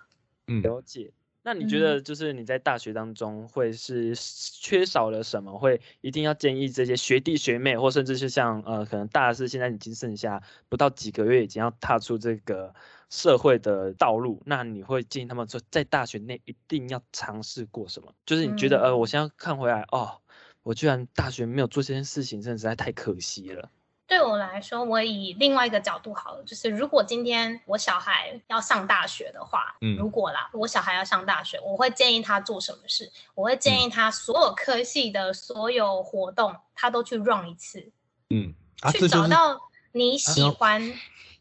嗯，了解。那你觉得就是你在大学当中会是缺少了什么？嗯、会一定要建议这些学弟学妹，或甚至是像呃，可能大四现在已经剩下不到几个月，已经要踏出这个社会的道路。那你会建议他们说，在大学内一定要尝试过什么？就是你觉得、嗯、呃，我现在看回来哦，我居然大学没有做这件事情，真的实在太可惜了。对我来说，我以另外一个角度好了，就是如果今天我小孩要上大学的话，嗯，如果啦，我小孩要上大学，我会建议他做什么事？我会建议他所有科系的所有活动，他都去 run 一次，嗯，啊、去找到你喜欢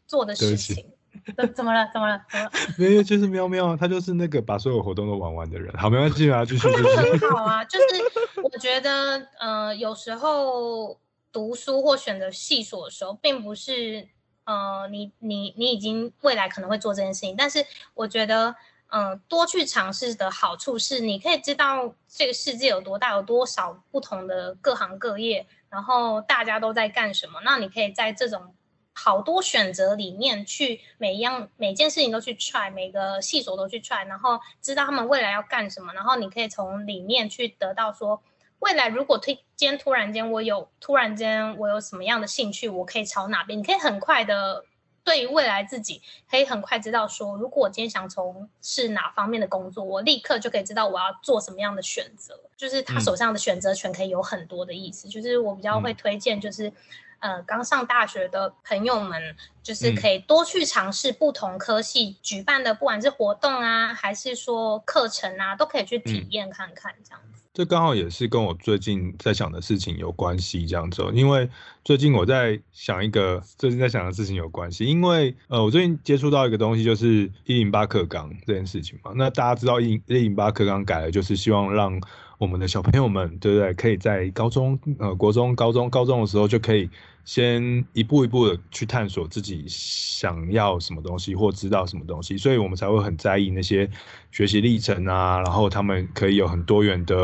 做的事情。怎、啊、怎么了？怎么了？怎么了？没有，就是喵喵，他就是那个把所有活动都玩完的人。好，没关系啊，继续，继续。很好啊，就是我觉得，呃，有时候。读书或选择系所的时候，并不是，呃，你你你已经未来可能会做这件事情，但是我觉得，嗯、多去尝试的好处是，你可以知道这个世界有多大，有多少不同的各行各业，然后大家都在干什么。那你可以在这种好多选择里面去每一样每件事情都去 try，每个系所都去 try，然后知道他们未来要干什么，然后你可以从里面去得到说。未来如果推，今天突然间我有突然间我有什么样的兴趣，我可以朝哪边？你可以很快的对于未来自己可以很快知道说，如果我今天想从事哪方面的工作，我立刻就可以知道我要做什么样的选择。就是他手上的选择权可以有很多的意思。嗯、就是我比较会推荐，就是、嗯、呃刚上大学的朋友们，就是可以多去尝试不同科系举办的，不管是活动啊，还是说课程啊，都可以去体验看看这样子。嗯这刚好也是跟我最近在想的事情有关系，这样子，因为最近我在想一个最近在想的事情有关系，因为呃，我最近接触到一个东西，就是一零八课纲这件事情嘛。那大家知道一一零八课纲改了，就是希望让我们的小朋友们，对不对？可以在高中、呃，国中、高中、高中的时候就可以。先一步一步的去探索自己想要什么东西或知道什么东西，所以我们才会很在意那些学习历程啊，然后他们可以有很多元的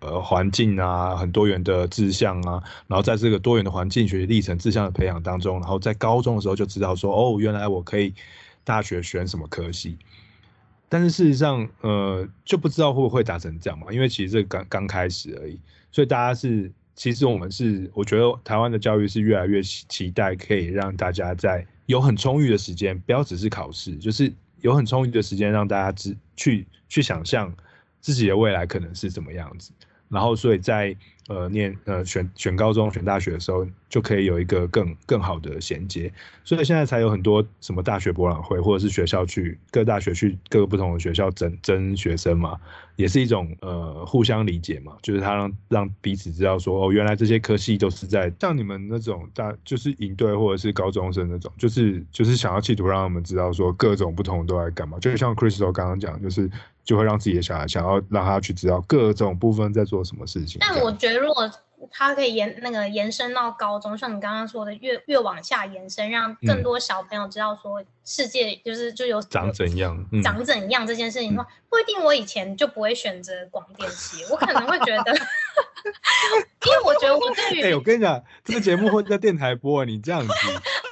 呃环境啊，很多元的志向啊，然后在这个多元的环境、学习历程、志向的培养当中，然后在高中的时候就知道说，哦，原来我可以大学选什么科系。但是事实上，呃，就不知道会不会打成这样嘛，因为其实这刚刚开始而已，所以大家是。其实我们是，我觉得台湾的教育是越来越期待可以让大家在有很充裕的时间，不要只是考试，就是有很充裕的时间让大家去去想象自己的未来可能是怎么样子，然后所以在。呃，念呃选选高中选大学的时候，就可以有一个更更好的衔接，所以现在才有很多什么大学博览会，或者是学校去各大学去各个不同的学校征征学生嘛，也是一种呃互相理解嘛，就是他让让彼此知道说哦，原来这些科系都是在像你们那种大就是营队或者是高中生那种，就是就是想要企图让他们知道说各种不同都在干嘛，就像 Crystal 刚刚讲，就是就会让自己的小孩想要让他去知道各种部分在做什么事情。但我觉得。如果他可以延那个延伸到高中，像你刚刚说的，越越往下延伸，让更多小朋友知道说世界就是就有长怎样，嗯、长怎样这件事情的话，不一定我以前就不会选择广电系，我可能会觉得，因为我觉得我对于，哎、欸，我跟你讲，这个节目会在电台播，你这样子。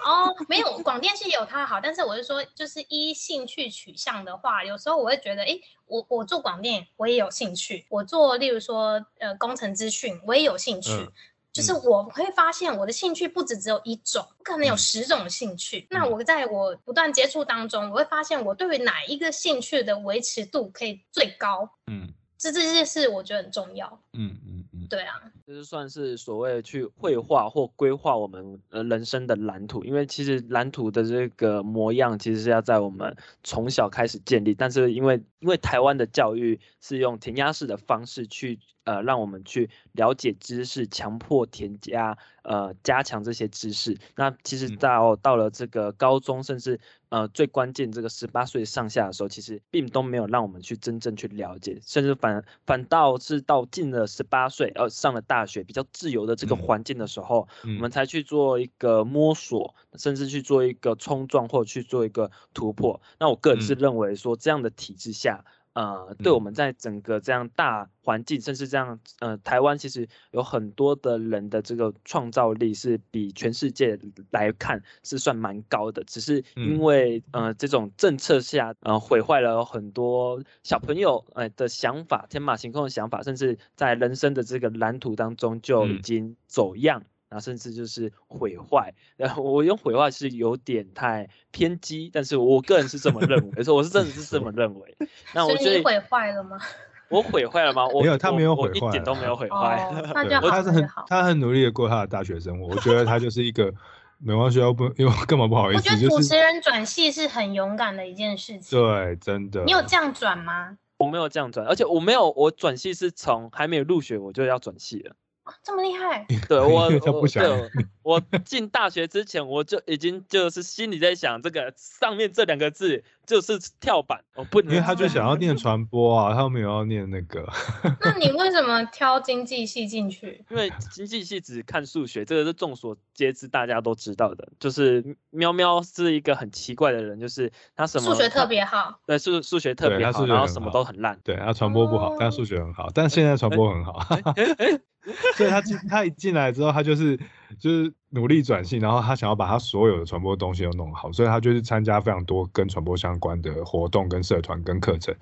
哦，没有，广电系有它好，但是我是说，就是依兴趣取向的话，有时候我会觉得，哎，我我做广电，我也有兴趣；我做，例如说，呃，工程资讯，我也有兴趣。嗯、就是我会发现，我的兴趣不止只有一种，不可能有十种兴趣。嗯、那我在我不断接触当中，我会发现，我对于哪一个兴趣的维持度可以最高？嗯。这这件事我觉得很重要。嗯嗯嗯，对啊，就是算是所谓去绘画或规划我们呃人生的蓝图，因为其实蓝图的这个模样其实是要在我们从小开始建立，但是因为因为台湾的教育是用填鸭式的方式去。呃，让我们去了解知识，强迫添加，呃，加强这些知识。那其实到到了这个高中，甚至呃最关键这个十八岁上下的时候，其实并都没有让我们去真正去了解，甚至反反倒是到进了十八岁，呃，上了大学比较自由的这个环境的时候，嗯、我们才去做一个摸索，甚至去做一个冲撞或者去做一个突破。那我个人是认为说，这样的体制下。呃，对我们在整个这样大环境，嗯、甚至这样，呃，台湾其实有很多的人的这个创造力是比全世界来看是算蛮高的，只是因为、嗯、呃这种政策下，呃毁坏了很多小朋友呃的想法，天马行空的想法，甚至在人生的这个蓝图当中就已经走样。嗯那甚至就是毁坏，然后我用毁坏是有点太偏激，但是我个人是这么认为，所以我是真的是这么 认为。那我觉得你毁坏了吗？我毁坏了吗？我没有，他没有毁坏，一点都没有毁坏。哦、他是很他很努力的过他的大学生活，我觉得他就是一个没关系，不因为干嘛不好意思？我觉得主持人转系是很勇敢的一件事情。对，真的。你有这样转吗？我没有这样转，而且我没有，我转系是从还没有入学我就要转系了。这么厉害？对我，我对我进大学之前，我就已经就是心里在想，这个上面这两个字就是跳板，我不能。因为他就想要念 传播啊，他没有要念那个。那你为什么挑经济系进去？因为经济系只看数学，这个是众所皆知，大家都知道的。就是喵喵是一个很奇怪的人，就是他什么数学特别好，对数数学特别好，然后什么都很烂。对，他传播不好，但数学很好，但现在传播很好。所以他进他一进来之后，他就是就是努力转型，然后他想要把他所有的传播东西都弄好，所以他就是参加非常多跟传播相关的活动、跟社团、跟课程。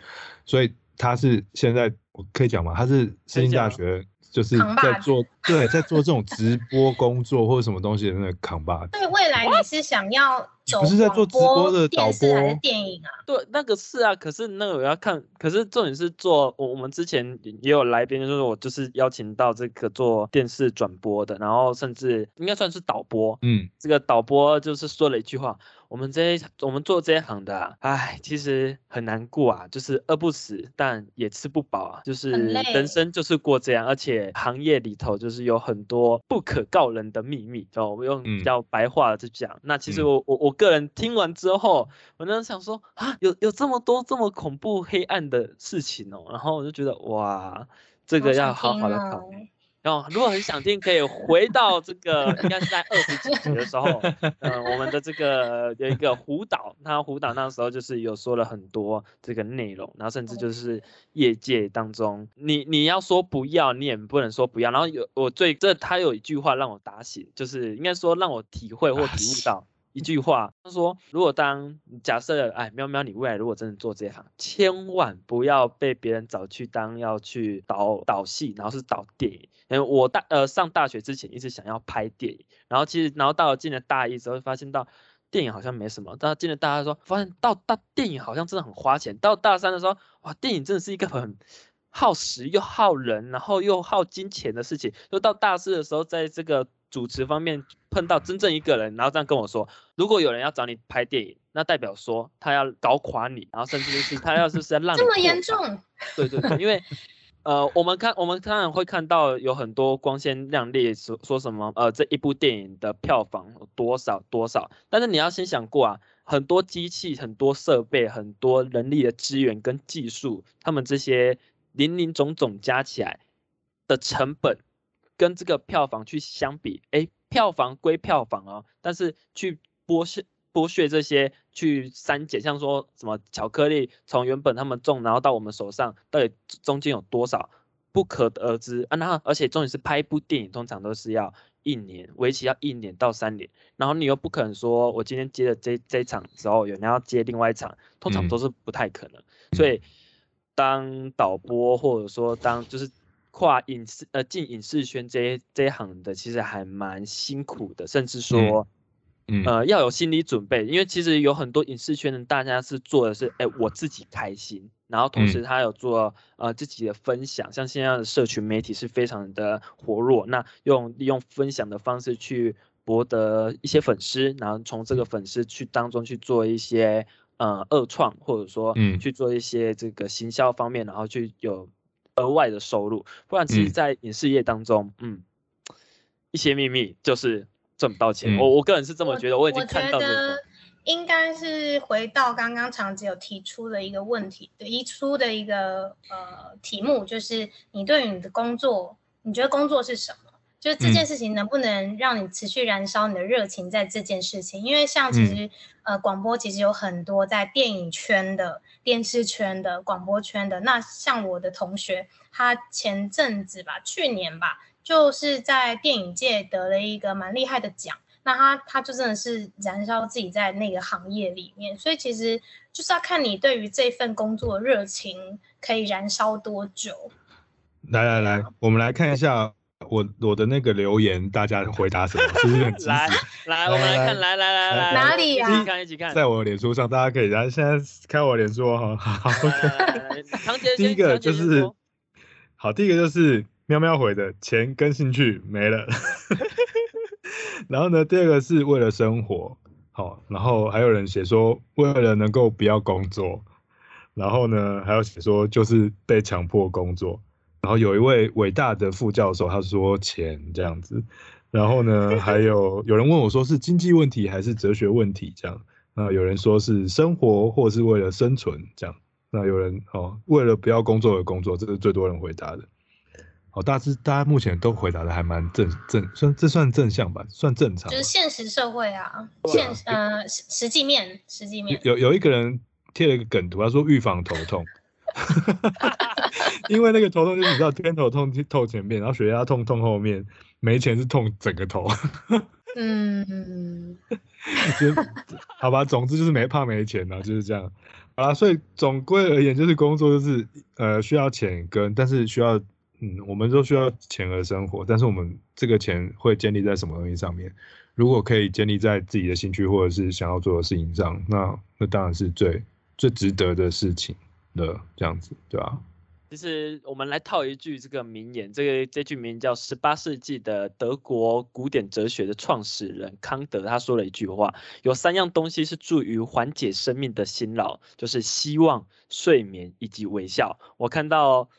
所以他是现在我可以讲吗？他是世新大学。就是在做 对，在做这种直播工作或者什么东西的那个扛把子。对，未来你是想要走不是在做直播的导播还是电影啊？对，那个是啊，可是那个我要看，可是重点是做我我们之前也有来宾，就是我就是邀请到这个做电视转播的，然后甚至应该算是导播，嗯，这个导播就是说了一句话。我们这一我们做这一行的、啊，唉，其实很难过啊，就是饿不死，但也吃不饱啊，就是人生就是过这样，而且行业里头就是有很多不可告人的秘密，就我们用比较白话的去讲。嗯、那其实我我我个人听完之后，我那想说啊，有有这么多这么恐怖黑暗的事情哦，然后我就觉得哇，这个要好好的考虑。然后，如果很想听，可以回到这个，应该是在二十几集的时候，嗯、呃，我们的这个有一个胡导，他胡导那时候就是有说了很多这个内容，然后甚至就是业界当中，你你要说不要，你也不能说不要。然后有我最这他有一句话让我打醒，就是应该说让我体会或体悟到。一句话，他说：“如果当假设，哎，喵喵，你未来如果真的做这一行，千万不要被别人找去当要去导导戏，然后是导电影。因为我大呃上大学之前一直想要拍电影，然后其实然后到了进了大一之后，发现到电影好像没什么。到进了大二说，发现到大电影好像真的很花钱。到大三的时候，哇，电影真的是一个很耗时又耗人，然后又耗金钱的事情。就到大四的时候，在这个。”主持方面碰到真正一个人，然后这样跟我说，如果有人要找你拍电影，那代表说他要搞垮你，然后甚至是他要是是要让你这么严重？对对对，因为呃，我们看我们当然会看到有很多光鲜亮丽说说什么呃这一部电影的票房有多少多少，但是你要先想过啊，很多机器、很多设备、很多人力的资源跟技术，他们这些林林总总加起来的成本。跟这个票房去相比，哎，票房归票房哦，但是去剥削剥削这些去删减，像说什么巧克力从原本他们种，然后到我们手上，到底中间有多少不可得而知啊？然后而且重点是拍一部电影，通常都是要一年，为期要一年到三年，然后你又不可能说我今天接了这这一场之后，有人要接另外一场，通常都是不太可能。嗯、所以当导播或者说当就是。跨影视呃进影视圈这一这一行的其实还蛮辛苦的，甚至说，嗯、呃，要有心理准备，因为其实有很多影视圈的大家是做的是，哎，我自己开心，然后同时他有做、嗯、呃自己的分享，像现在的社群媒体是非常的活络，那用利用分享的方式去博得一些粉丝，然后从这个粉丝去当中去做一些呃二创，或者说去做一些这个行销方面，然后去有额外的收入，不然其实在影视业当中，嗯，嗯，一些秘密就是。赚不到钱，我、嗯、我个人是这么觉得，我，我已经看到这个。我觉得应该是回到刚刚长洁有提出的一个问题，提出的一个呃题目，就是你对于你的工作，你觉得工作是什么？就是这件事情能不能让你持续燃烧你的热情在这件事情？因为像其实、嗯、呃广播其实有很多在电影圈的、电视圈的、广播圈的。那像我的同学，他前阵子吧，去年吧。就是在电影界得了一个蛮厉害的奖，那他他就真的是燃烧自己在那个行业里面，所以其实就是要看你对于这份工作热情可以燃烧多久。来来来，我们来看一下我我的那个留言，大家回答什么？是不是很积 极？来来，我们来看，来来来来，哪里呀？一起看一起看，在我脸书上，大家可以然后现在开我脸书哈。好，第一个就是好，第一个就是。喵喵回的钱跟兴趣没了，然后呢，第二个是为了生活，好，然后还有人写说为了能够不要工作，然后呢，还有写说就是被强迫工作，然后有一位伟大的副教授他说钱这样子，然后呢，还有有人问我说是经济问题还是哲学问题这样，那有人说是生活或是为了生存这样，那有人哦为了不要工作而工作，这是最多人回答的。好，大致大家目前都回答的还蛮正正，算这算正向吧，算正常。就是现实社会啊，啊现呃实实际面实际面。有有一个人贴了一个梗图，他说预防头痛，因为那个头痛就是你知道偏头痛痛前面，然后血压痛痛后面，没钱是痛整个头。嗯，好吧，总之就是没怕没钱啊，就是这样。好啦，所以总归而言，就是工作就是呃需要钱跟，但是需要。嗯，我们都需要钱而生活，但是我们这个钱会建立在什么东西上面？如果可以建立在自己的兴趣或者是想要做的事情上，那那当然是最最值得的事情了，这样子，对吧？其实我们来套一句这个名言，这个这句名言叫十八世纪的德国古典哲学的创始人康德，他说了一句话：有三样东西是助于缓解生命的辛劳，就是希望、睡眠以及微笑。我看到。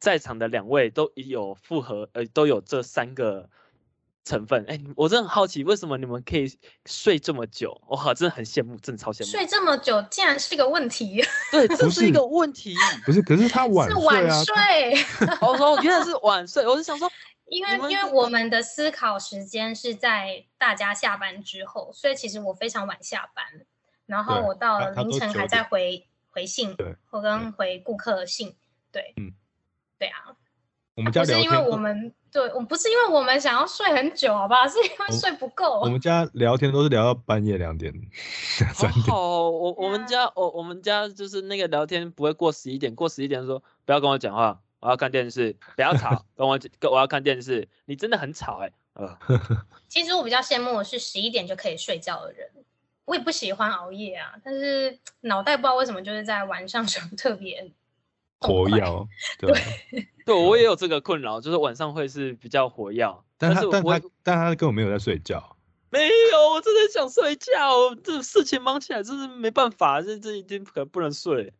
在场的两位都有符合，呃，都有这三个成分。哎，我真的很好奇，为什么你们可以睡这么久？我好真的很羡慕，真的超羡慕。睡这么久竟然是个问题。对，这是一个问题。不是，可是他晚睡啊。是晚睡。我说原来是晚睡，我是想说，因为因为我们的思考时间是在大家下班之后，所以其实我非常晚下班，然后我到了凌晨还在回回信，对或跟回顾客的信。对，嗯。对啊，我们家聊天，不是因为我们对，我不是因为我们想要睡很久，好不好？是因为睡不够。我们家聊天都是聊到半夜两点、三点。好，我我们家我我们家就是那个聊天不会过十一点，过十一点说不要跟我讲话，我要看电视，不要吵，跟我跟我要看电视。你真的很吵哎、欸，呃。其实我比较羡慕的是十一点就可以睡觉的人，我也不喜欢熬夜啊，但是脑袋不知道为什么就是在晚上 时候特别。活跃，对对，我也有这个困扰，就是晚上会是比较活跃，但他但他但他根本没有在睡觉，没有，我真的想睡觉，这事情忙起来真是没办法，这这已经可能不能睡。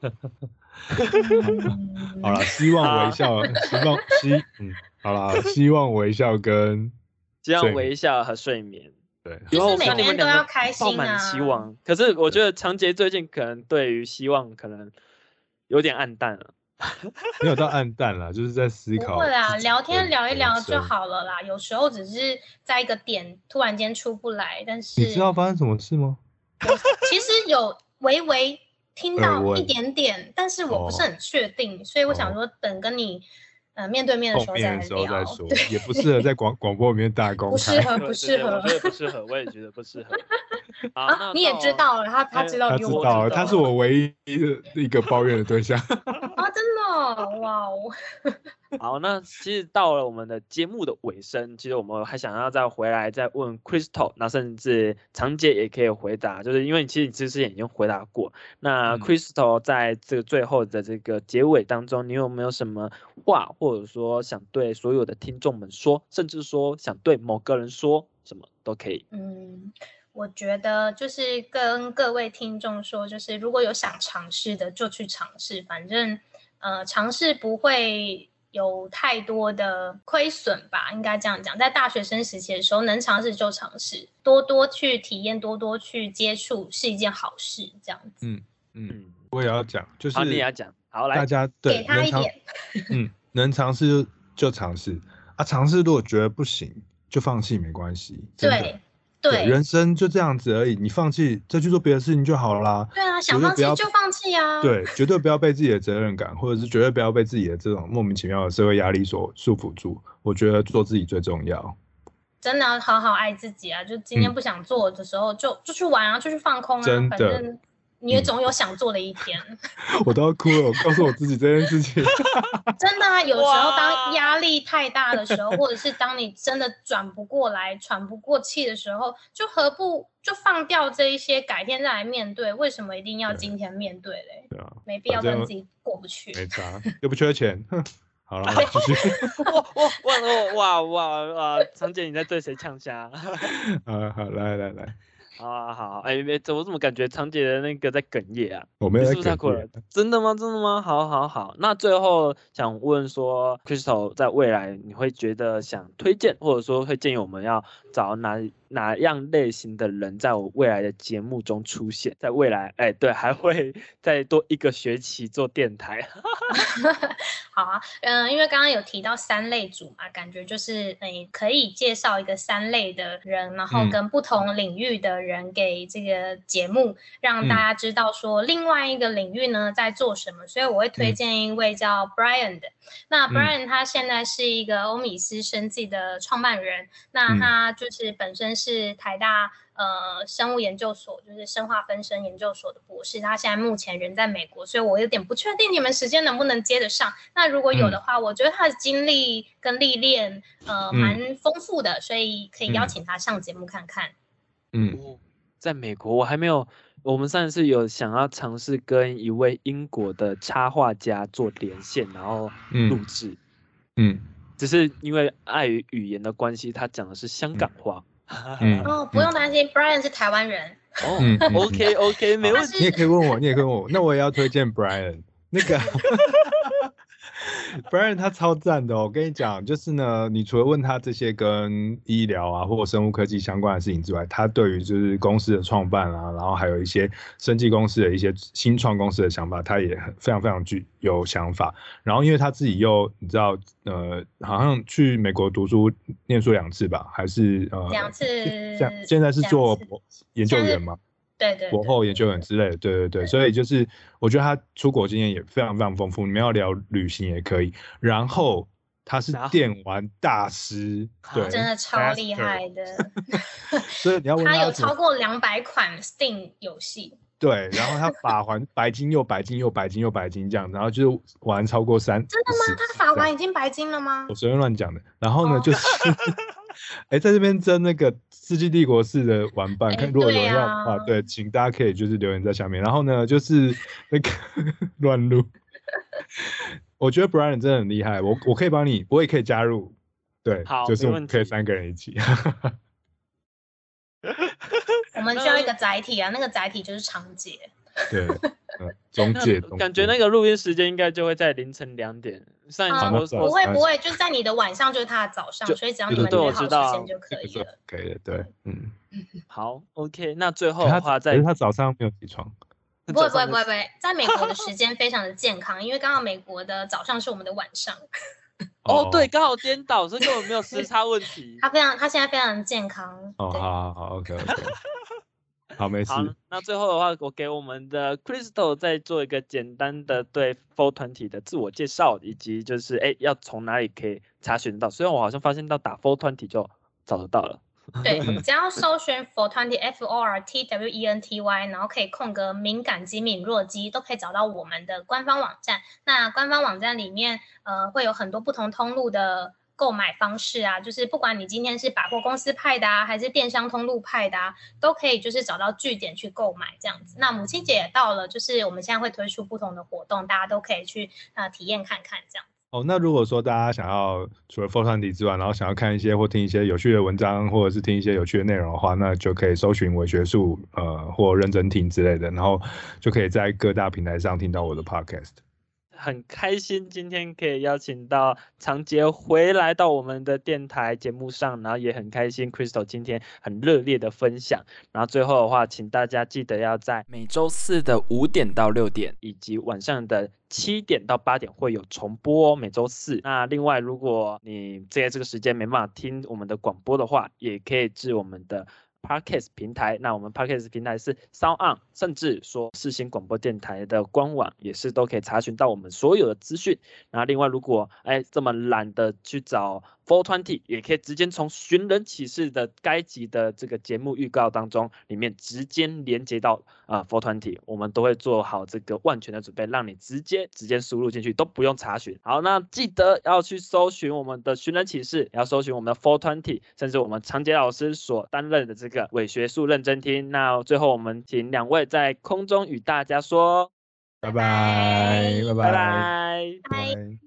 好了，希望微笑，希望希嗯，好了，希望微笑跟 希望微笑和睡眠，对，然后每天都要开心啊，希望。可是我觉得长杰最近可能对于希望可能。有点暗淡了，没有到暗淡了，就是在思考。不会啦，聊天聊一聊就好了啦。有时候只是在一个点突然间出不来，但是你知道发生什么事吗？其实有微微听到一点点，但是我不是很确定，哦，所以我想说等跟你。呃，面对面的时候再聊，对，也不适合在广广播里面打工，不适合，不适合，我觉得不适合，我也觉得不适合。啊，你也知道了，他他知道，他知道了，他是我唯一的一个抱怨的对象。啊，真的，哇哦。好，那其实到了我们的节目的尾声，其实我们还想要再回来再问 Crystal，那甚至长姐也可以回答，就是因为其实你之前已经回答过。那 Crystal 在这个最后的这个结尾当中，你有没有什么话，或者说想对所有的听众们说，甚至说想对某个人说什么都可以。嗯，我觉得就是跟各位听众说，就是如果有想尝试的，就去尝试，反正呃，尝试不会。有太多的亏损吧，应该这样讲。在大学生时期的时候，能尝试就尝试，多多去体验，多多去接触，是一件好事。这样子。嗯嗯，我也要讲，就是好，你也要讲，好来，大家对给他一点。嗯，能尝试就就尝试啊，尝试如果觉得不行，就放弃没关系。对。对，人生就这样子而已，你放弃再去做别的事情就好了啦。对啊，想放弃就放弃啊。对，绝对不要被自己的责任感，或者是绝对不要被自己的这种莫名其妙的社会压力所束缚住。我觉得做自己最重要。真的要好好爱自己啊！就今天不想做的时候，嗯、就就去玩啊，就去放空啊。真的。你也总有想做的一天，我都要哭了。我告诉我自己这件事情，真的啊，有时候当压力太大的时候，或者是当你真的转不过来、喘不过气的时候，就何不就放掉这一些，改天再来面对？为什么一定要今天面对嘞？对啊，没必要跟自己过不去。没差，又不缺钱。好了，继续。哇哇哇哇哇哇！长姐你在对谁呛虾？好好来来来。啊好，哎，这我怎么感觉长姐的那个在哽咽啊？我没有在哽咽。真的吗？真的吗？好好好，那最后想问说，Crystal 在未来你会觉得想推荐，或者说会建议我们要找哪？哪样类型的人在我未来的节目中出现？在未来，哎，对，还会 再多一个学期做电台。好啊，嗯、呃，因为刚刚有提到三类组嘛，感觉就是，哎，可以介绍一个三类的人，然后跟不同领域的人给这个节目，嗯、让大家知道说另外一个领域呢在做什么。所以我会推荐一位叫 Brian 的。那 Brian 他现在是一个欧米斯生计的创办人，那他就是本身是。台大呃生物研究所，就是生化分生研究所的博士。他现在目前人在美国，所以我有点不确定你们时间能不能接得上。那如果有的话，嗯、我觉得他的经历跟历练呃蛮丰富的，所以可以邀请他上节目看看。嗯，在美国我还没有，我们上次有想要尝试跟一位英国的插画家做连线，然后录制。嗯，只是因为碍于语言的关系，他讲的是香港话。嗯不用担心、嗯、，Brian 是台湾人。哦、嗯、，OK OK，没问题。你也可以问我，你也可以问我，那我也要推荐 Brian 那个。Brian 他超赞的哦，我跟你讲，就是呢，你除了问他这些跟医疗啊或生物科技相关的事情之外，他对于就是公司的创办啊，然后还有一些生技公司的一些新创公司的想法，他也很非常非常具有想法。然后因为他自己又你知道，呃，好像去美国读书念书两次吧，还是呃两次，现现在是做研究员吗？对对，博后研究员之类的，对对对，所以就是我觉得他出国经验也非常非常丰富。你们要聊旅行也可以，然后他是电玩大师，对，真的超厉害的。所以你要问他，他有超过两百款 Steam 游戏。对，然后他法环白金又白金又白金又白金这样，然后就是玩超过三。真的吗？他法环已经白金了吗？我随便乱讲的。然后呢，就是。哎，在这边争那个《世纪帝国》式的玩伴，看如果有人要啊，对，请大家可以就是留言在下面。然后呢，就是那个 乱录，我觉得 Brian 真的很厉害，我我可以帮你，我也可以加入，对，好，就是我们可以三个人一起。我们需要一个载体啊，那个载体就是长洁。对。中介，感觉那个录音时间应该就会在凌晨两点。上一次不会不会，就是在你的晚上，就是他的早上，所以只要你们约好时间就可以了。可以的，对，嗯。好，OK，那最后的话，在他早上没有起床。不会不会不会不会，在美国的时间非常的健康，因为刚好美国的早上是我们的晚上。哦，对，刚好颠倒，所以根本没有时差问题。他非常，他现在非常健康。哦，好好好，OK OK。好，没事。好，那最后的话，我给我们的 Crystal 再做一个简单的对 Four 团体的自我介绍，以及就是哎，要从哪里可以查询到？虽然我好像发现到打 Four 团体就找得到了。对，只要搜寻 FORTwenty F O R T W E N T Y，然后可以空格敏感肌、敏弱肌，都可以找到我们的官方网站。那官方网站里面，呃，会有很多不同通路的购买方式啊，就是不管你今天是百货公司派的啊，还是电商通路派的啊，都可以就是找到据点去购买这样子。那母亲节也到了，就是我们现在会推出不同的活动，大家都可以去呃体验看看这样。哦，那如果说大家想要除了 FORTwenty 之外，然后想要看一些或听一些有趣的文章，或者是听一些有趣的内容的话，那就可以搜寻伪学术呃或认真听之类的，然后就可以在各大平台上听到我的 podcast。很开心今天可以邀请到长杰回来到我们的电台节目上，然后也很开心 Crystal 今天很热烈的分享，然后最后的话，请大家记得要在每周四的五点到六点，以及晚上的七点到八点会有重播哦，每周四。那另外，如果你在这个时间没办法听我们的广播的话，也可以至我们的。Parkas 平台，那我们 parkas 平台是 sound 甚至说世新广播电台的官网也是都可以查询到我们所有的资讯。那另外，如果哎这么懒得去找。FORTwenty 也可以直接从《寻人启事》的该集的这个节目预告当中里面直接连接到啊 Four Twenty，我们都会做好这个万全的准备，让你直接直接输入进去都不用查询。好，那记得要去搜寻我们的《寻人启事》，要搜寻我们的 Four Twenty，甚至我们长杰老师所担任的这个伪学术认真听。那最后我们请两位在空中与大家说，拜拜，拜拜。拜拜。